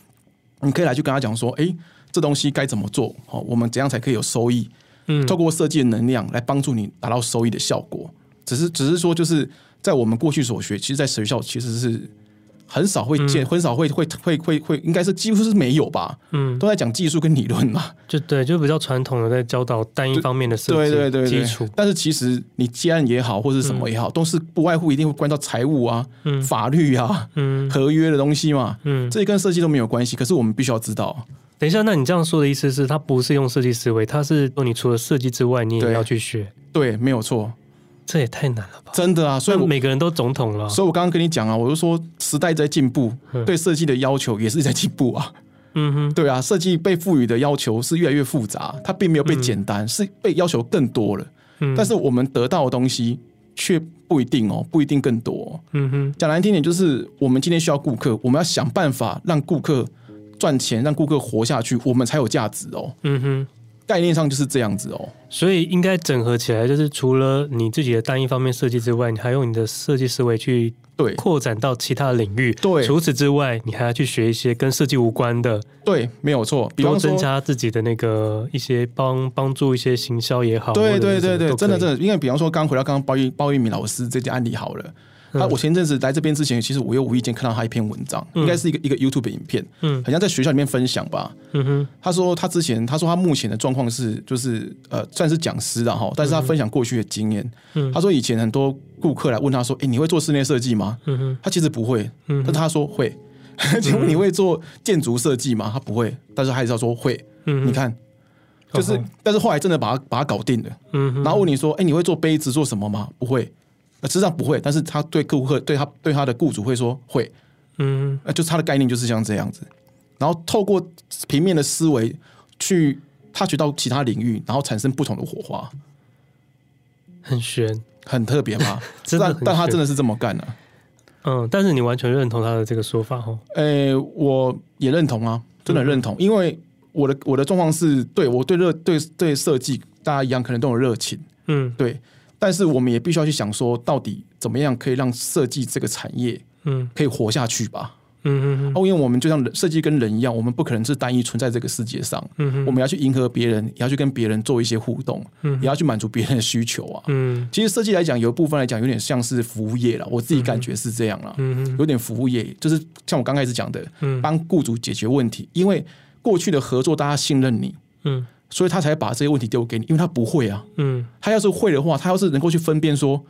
你可以来去跟他讲说，哎，这东西该怎么做？好，我们怎样才可以有收益？嗯，透过设计的能量来帮助你达到收益的效果。只是只是说，就是。在我们过去所学，其实，在学校其实是很少会见，嗯、很少会会会会会，应该是几乎是没有吧。嗯，都在讲技术跟理论嘛。就对，就比较传统的在教导单一方面的设计对对对基础。但是其实你接案也好，或者什么也好，嗯、都是不外乎一定会关到财务啊、嗯、法律啊、嗯、合约的东西嘛。嗯，这跟设计都没有关系。可是我们必须要知道。等一下，那你这样说的意思是，它不是用设计思维，它是说你除了设计之外，你也要去学。对，对，没有错。这也太难了吧！真的啊，所以每个人都总统了。所以我刚刚跟你讲啊，我就说时代在进步，嗯、对设计的要求也是在进步啊。嗯哼，对啊，设计被赋予的要求是越来越复杂，它并没有被简单，嗯、是被要求更多了。嗯，但是我们得到的东西却不一定哦，不一定更多。嗯哼，讲难听点，就是我们今天需要顾客，我们要想办法让顾客赚钱，让顾客活下去，我们才有价值哦。嗯哼。概念上就是这样子哦，所以应该整合起来，就是除了你自己的单一方面设计之外，你还用你的设计思维去对扩展到其他的领域。对，除此之外，你还要去学一些跟设计无关的。对，没有错。比方增加自己的那个一些帮帮助一些行销也好。对对对对，真的真的，因为比方说刚回到刚刚包玉包玉敏老师这件案例好了。啊，我前阵子来这边之前，其实我又无意间看到他一篇文章，应该是一个一个 YouTube 影片，嗯，好像在学校里面分享吧。嗯哼，他说他之前，他说他目前的状况是，就是呃，算是讲师的哈，但是他分享过去的经验。嗯，他说以前很多顾客来问他说，哎，你会做室内设计吗？嗯哼，他其实不会，嗯，但他说会。请问你会做建筑设计吗？他不会，但是还是要说会。嗯，你看，就是，但是后来真的把他把他搞定了。嗯，然后问你说，哎，你会做杯子做什么吗？不会。实际上不会，但是他对顾客、对他、对他的雇主会说会，嗯，就是他的概念就是像这样子，然后透过平面的思维去 touch 到其他领域，然后产生不同的火花，很玄，很特别吧？真的，但他真的是这么干的、啊。嗯，但是你完全认同他的这个说法哦？诶、欸，我也认同啊，真的认同，嗯、因为我的我的状况是对我对热对对设计，大家一样可能都有热情，嗯，对。但是我们也必须要去想说，到底怎么样可以让设计这个产业，嗯，可以活下去吧？嗯嗯嗯。哦，因为我们就像设计跟人一样，我们不可能是单一存在这个世界上。我们要去迎合别人，也要去跟别人做一些互动，嗯，也要去满足别人的需求啊。嗯。其实设计来讲，有一部分来讲，有点像是服务业了。我自己感觉是这样了。嗯哼。有点服务业，就是像我刚开始讲的，嗯，帮雇主解决问题。因为过去的合作，大家信任你。嗯。所以他才把这些问题丢给你，因为他不会啊。嗯，他要是会的话，他要是能够去分辨说，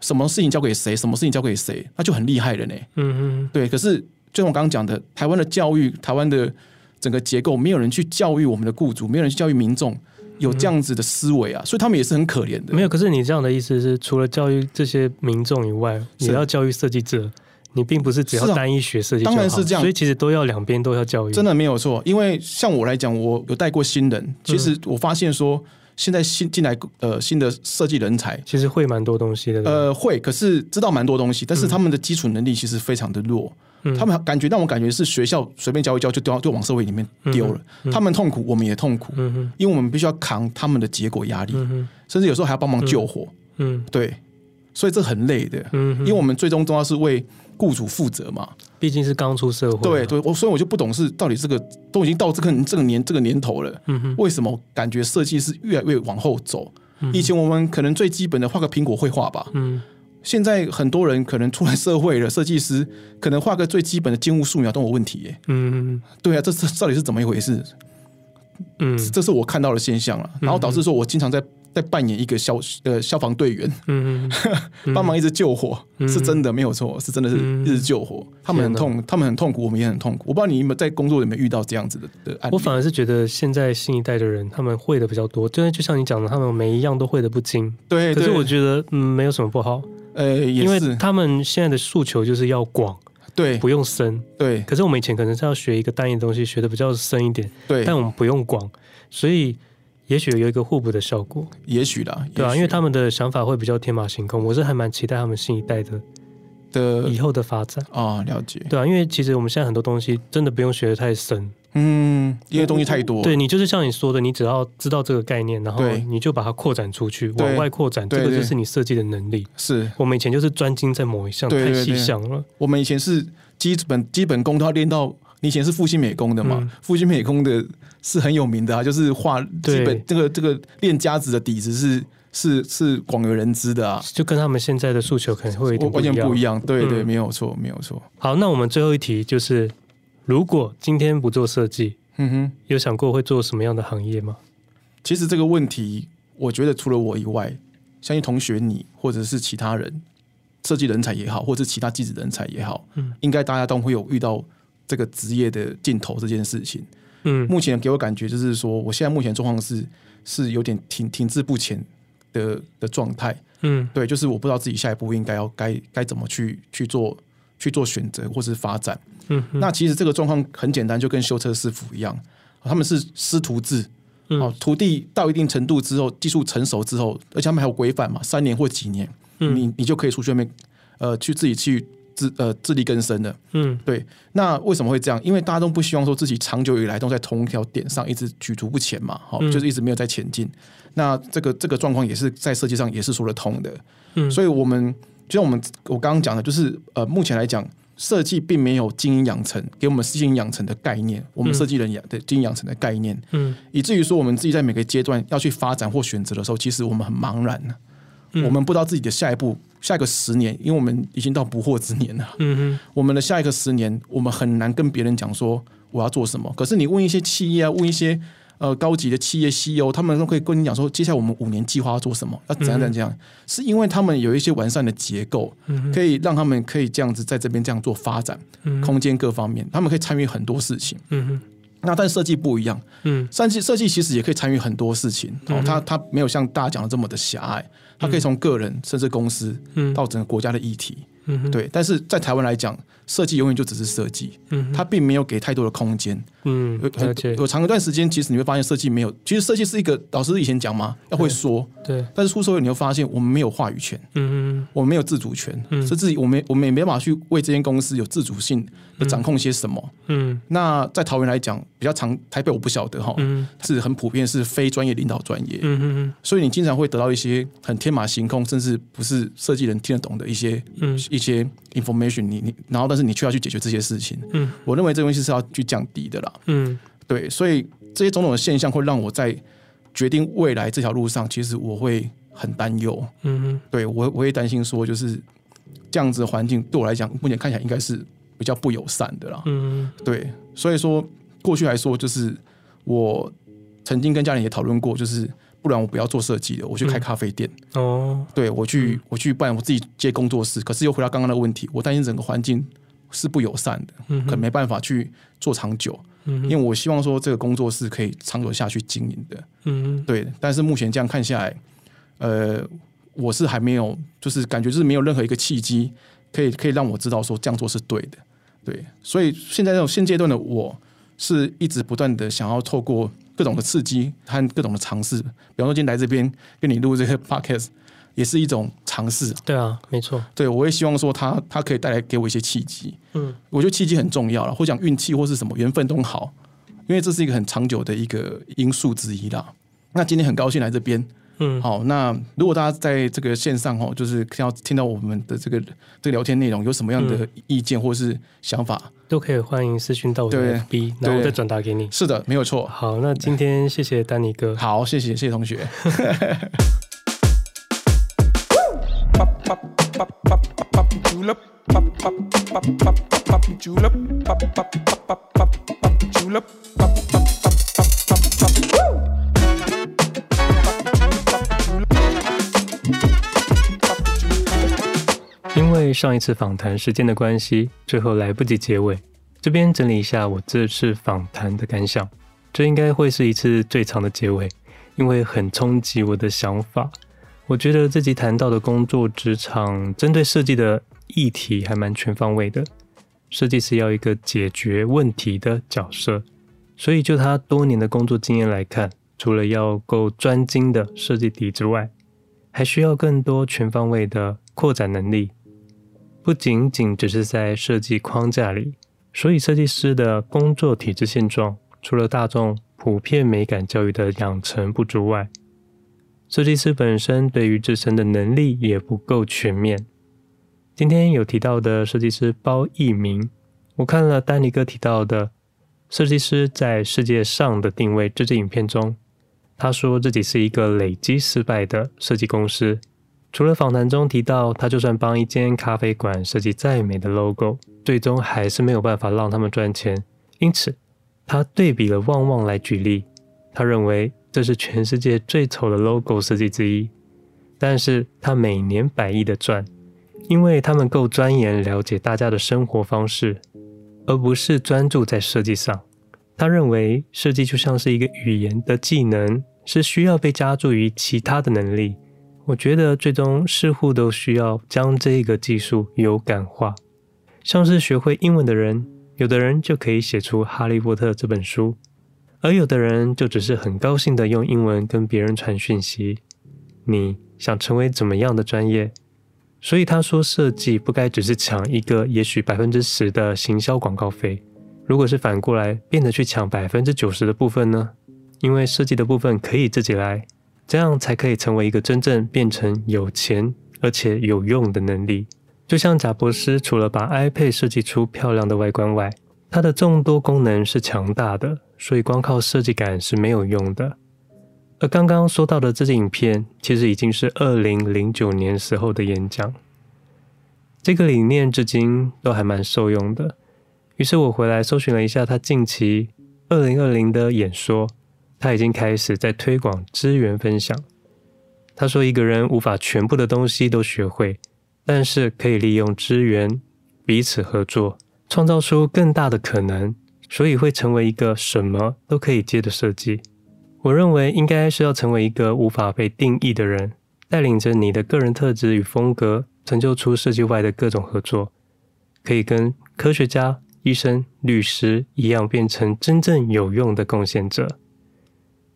什么事情交给谁，什么事情交给谁，那就很厉害了呢。嗯嗯，对。可是就像我刚刚讲的，台湾的教育，台湾的整个结构，没有人去教育我们的雇主，没有人去教育民众有这样子的思维啊，所以他们也是很可怜的。没有，可是你这样的意思是，除了教育这些民众以外，也要教育设计者。你并不是只要单一学设计，当然是这样，所以其实都要两边都要教育，真的没有错。因为像我来讲，我有带过新人，其实我发现说，现在新进来呃新的设计人才，其实会蛮多东西的。呃，会，可是知道蛮多东西，但是他们的基础能力其实非常的弱。嗯、他们感觉让我感觉是学校随便教一教就丢就往社会里面丢了。嗯嗯、他们痛苦，我们也痛苦，嗯、因为我们必须要扛他们的结果压力，嗯、甚至有时候还要帮忙救火。嗯，嗯对，所以这很累的。嗯，因为我们最终都要是为雇主负责嘛。毕竟是刚出社会。对对，我所以我就不懂是到底这个都已经到这个这个年这个年头了，嗯、哼为什么感觉设计师越来越往后走？嗯、以前我们可能最基本的画个苹果绘画吧。嗯。现在很多人可能出来社会了，设计师可能画个最基本的静物素描都有问题耶。嗯，对啊，这这到底是怎么一回事？嗯，这是我看到的现象了，然后导致说我经常在在扮演一个消呃消防队员，嗯 嗯，帮忙一直救火，是真的没有错，是真的是一直救火。他们很痛，他们很痛苦，我们也很痛苦。我不知道你有没有在工作里面遇到这样子的的案例。我反而是觉得现在新一代的人，他们会的比较多，真的就像你讲的，他们每一样都会的不精。对，可是我觉得嗯，没有什么不好。呃，因为他们现在的诉求就是要广，对，不用深，对。可是我们以前可能是要学一个单一的东西，学的比较深一点，对。但我们不用广，所以也许有一个互补的效果，也许啦，对啊，因为他们的想法会比较天马行空，我是还蛮期待他们新一代的的以后的发展啊，了解。对啊，因为其实我们现在很多东西真的不用学的太深。嗯，因为东西太多。对，你就是像你说的，你只要知道这个概念，然后你就把它扩展出去，往外扩展，这个就是你设计的能力。是我们以前就是专精在某一项，太细项了。我们以前是基本基本功都要练到，你以前是复兴美工的嘛？复兴美工的是很有名的啊，就是画基本这个这个练家子的底子是是是广为人知的啊，就跟他们现在的诉求可能会有点完全不一样。对对，没有错，没有错。好，那我们最后一题就是。如果今天不做设计，嗯哼，有想过会做什么样的行业吗？其实这个问题，我觉得除了我以外，相信同学你或者是其他人，设计人才也好，或者是其他技术人才也好，嗯，应该大家都会有遇到这个职业的尽头这件事情。嗯，目前给我感觉就是说，我现在目前状况是是有点停停滞不前的的状态。嗯，对，就是我不知道自己下一步应该要该该怎么去去做去做选择或是发展。嗯，那其实这个状况很简单，就跟修车师傅一样，他们是师徒制，哦，徒弟到一定程度之后，技术成熟之后，而且他们还有规范嘛，三年或几年，嗯，你你就可以出去外面，呃，去自己去自呃自力更生的，嗯，对。那为什么会这样？因为大家都不希望说自己长久以来都在同一条点上一直举足不前嘛，好，就是一直没有在前进。那这个这个状况也是在设计上也是说得通的，嗯，所以我们就像我们我刚刚讲的，就是呃，目前来讲。设计并没有经营养成，给我们经营养成的概念，我们设计人养的经营养成的概念，嗯，以至于说我们自己在每个阶段要去发展或选择的时候，其实我们很茫然呢，嗯、我们不知道自己的下一步，下一个十年，因为我们已经到不惑之年了，嗯哼，我们的下一个十年，我们很难跟别人讲说我要做什么。可是你问一些企业啊，问一些。呃，高级的企业 CEO，他们都可以跟你讲说，接下来我们五年计划要做什么，要怎样怎样，怎样，嗯、是因为他们有一些完善的结构，嗯、可以让他们可以这样子在这边这样做发展，嗯、空间各方面，他们可以参与很多事情。嗯哼。那但设计不一样，嗯，设计设计其实也可以参与很多事情，哦，他他没有像大家讲的这么的狭隘，他可以从个人甚至公司，嗯，到整个国家的议题。嗯，对，但是在台湾来讲，设计永远就只是设计，嗯，它并没有给太多的空间，嗯，有有长一段时间，其实你会发现设计没有，其实设计是一个老师以前讲嘛，要会说，对，但是出社会你会发现我们没有话语权，嗯，我们没有自主权，嗯，甚至我们我们也没办法去为这间公司有自主性的掌控些什么，嗯，那在桃园来讲比较长，台北我不晓得哈，嗯，是很普遍是非专业领导专业，嗯嗯，所以你经常会得到一些很天马行空，甚至不是设计人听得懂的一些，嗯。一些 information，你你，然后但是你却要去解决这些事情。嗯，我认为这东西是要去降低的啦。嗯，对，所以这些种种的现象会让我在决定未来这条路上，其实我会很担忧。嗯哼，对我我会担心说，就是这样子的环境对我来讲，目前看起来应该是比较不友善的啦。嗯，对，所以说过去来说，就是我曾经跟家人也讨论过，就是。不然我不要做设计了，我去开咖啡店。嗯、哦，对，我去，我去办我自己接工作室。可是又回到刚刚的问题，我担心整个环境是不友善的，嗯、可能没办法去做长久。嗯、因为我希望说这个工作室可以长久下去经营的。嗯，对。但是目前这样看下来，呃，我是还没有，就是感觉就是没有任何一个契机可以可以让我知道说这样做是对的。对，所以现在这种现阶段的我是一直不断的想要透过。各种的刺激和各种的尝试。比方说，今天来这边跟你录这个 podcast，也是一种尝试。对啊，没错。对，我也希望说他他可以带来给我一些契机。嗯，我觉得契机很重要了，或讲运气或是什么缘分都好，因为这是一个很长久的一个因素之一啦。那今天很高兴来这边。嗯，好，那如果大家在这个线上哦，就是要听到我们的这个这个聊天内容，有什么样的意见或是想法，嗯、都可以欢迎私讯到我的 FB，然后我再转达给你。是的，没有错。好，那今天谢谢丹尼哥。好，谢谢谢谢同学。因 上一次访谈时间的关系，最后来不及结尾，这边整理一下我这次访谈的感想。这应该会是一次最长的结尾，因为很冲击我的想法。我觉得自己谈到的工作职场针对设计的议题还蛮全方位的。设计师要一个解决问题的角色，所以就他多年的工作经验来看，除了要够专精的设计底之外，还需要更多全方位的扩展能力。不仅仅只是在设计框架里，所以设计师的工作体制现状，除了大众普遍美感教育的养成不足外，设计师本身对于自身的能力也不够全面。今天有提到的设计师包奕明，我看了丹尼哥提到的设计师在世界上的定位这支影片中，他说自己是一个累积失败的设计公司。除了访谈中提到，他就算帮一间咖啡馆设计再美的 logo，最终还是没有办法让他们赚钱。因此，他对比了旺旺来举例，他认为这是全世界最丑的 logo 设计之一。但是他每年百亿的赚，因为他们够钻研了解大家的生活方式，而不是专注在设计上。他认为设计就像是一个语言的技能，是需要被加注于其他的能力。我觉得最终似乎都需要将这个技术有感化，像是学会英文的人，有的人就可以写出《哈利波特》这本书，而有的人就只是很高兴的用英文跟别人传讯息。你想成为怎么样的专业？所以他说，设计不该只是抢一个也许百分之十的行销广告费。如果是反过来变得去抢百分之九十的部分呢？因为设计的部分可以自己来。这样才可以成为一个真正变成有钱而且有用的能力。就像贾伯斯，除了把 iPad 设计出漂亮的外观外，它的众多功能是强大的，所以光靠设计感是没有用的。而刚刚说到的这支影片，其实已经是二零零九年时候的演讲。这个理念至今都还蛮受用的。于是我回来搜寻了一下他近期二零二零的演说。他已经开始在推广资源分享。他说：“一个人无法全部的东西都学会，但是可以利用资源彼此合作，创造出更大的可能，所以会成为一个什么都可以接的设计。”我认为应该是要成为一个无法被定义的人，带领着你的个人特质与风格，成就出设计外的各种合作，可以跟科学家、医生、律师一样，变成真正有用的贡献者。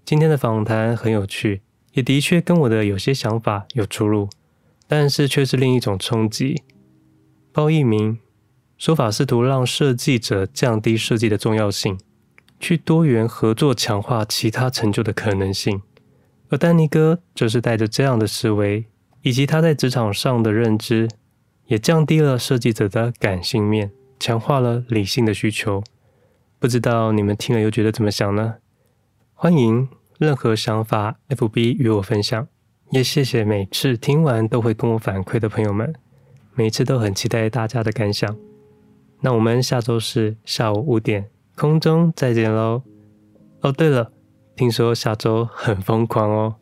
今天的访谈很有趣，也的确跟我的有些想法有出入，但是却是另一种冲击。包奕明说法试图让设计者降低设计的重要性，去多元合作强化其他成就的可能性，而丹尼哥则是带着这样的思维，以及他在职场上的认知，也降低了设计者的感性面，强化了理性的需求。不知道你们听了又觉得怎么想呢？欢迎任何想法，FB 与我分享。也谢谢每次听完都会跟我反馈的朋友们，每次都很期待大家的感想。那我们下周四下午五点空中再见喽。哦，对了，听说下周很疯狂哦。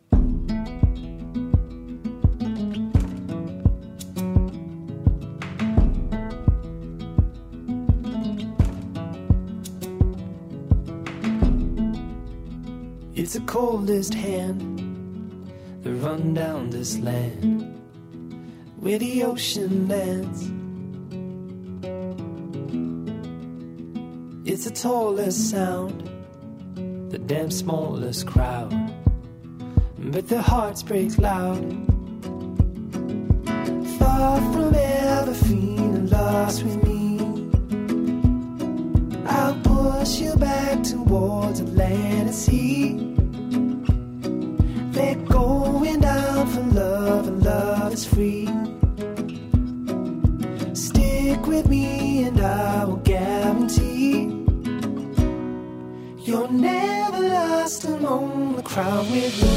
Coldest hand that run down this land where the ocean lands. It's the tallest sound the damn smallest crowd, but their hearts break loud. Far from ever feeling lost with me, I'll push you back towards the land and sea. They're going down for love, and love is free. Stick with me, and I will guarantee you're never lost among the crowd with me.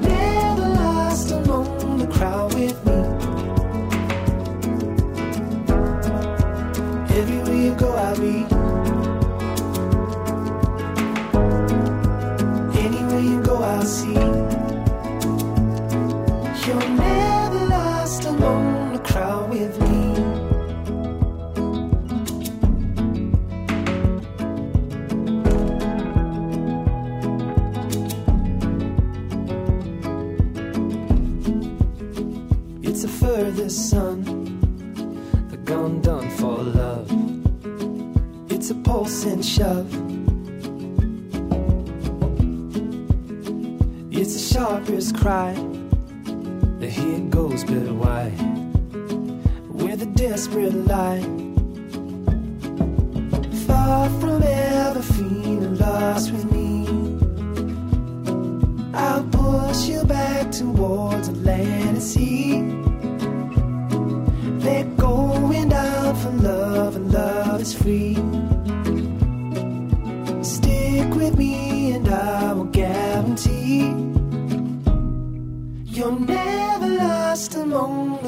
Never lost among the crowd with me. Everywhere you go, I'll be. Sun, the gun done for love. It's a pulse and shove. It's the sharpest cry. The here goes, but why? Where the desperate lie. Far from ever feeling lost with me. I'll push you back towards and sea.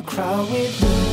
Crowd with me.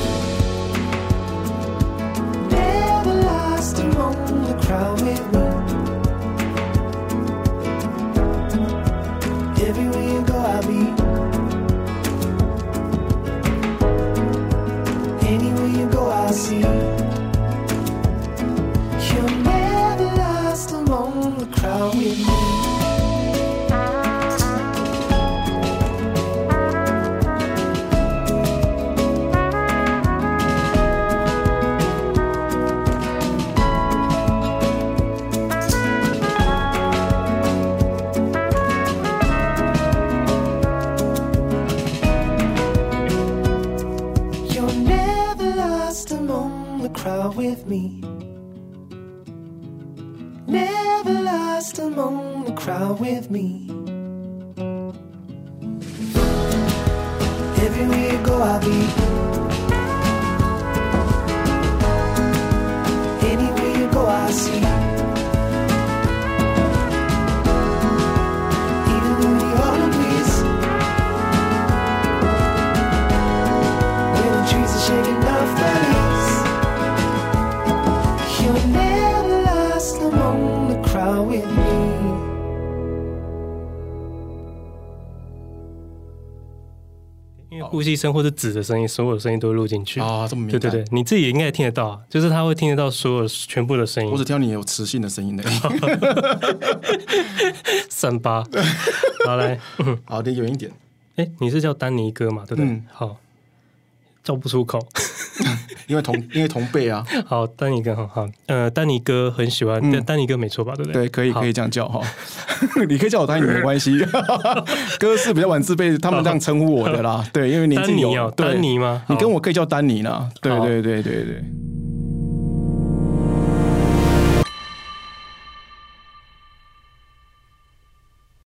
因为呼吸声或者纸的声音，所有的声音都录进去。啊，这么敏感。对对对，你自己也应该听得到啊，就是他会听得到所有全部的声音。我只听到你有磁性的声音的。三八，好来，好，离远一点。哎，你是叫丹尼哥嘛？对不对？嗯好，叫不出口。因为同 因为同辈啊，好，丹尼哥，好好，呃，丹尼哥很喜欢，嗯丹尼哥没错吧？对不对？对，可以可以这样叫哈，你可以叫我丹尼没关系，哥是比较晚自辈，他们这样称呼我的啦。对，因为年纪有丹尼哦，丹尼吗？你跟我可以叫丹尼啦。对好对对对对。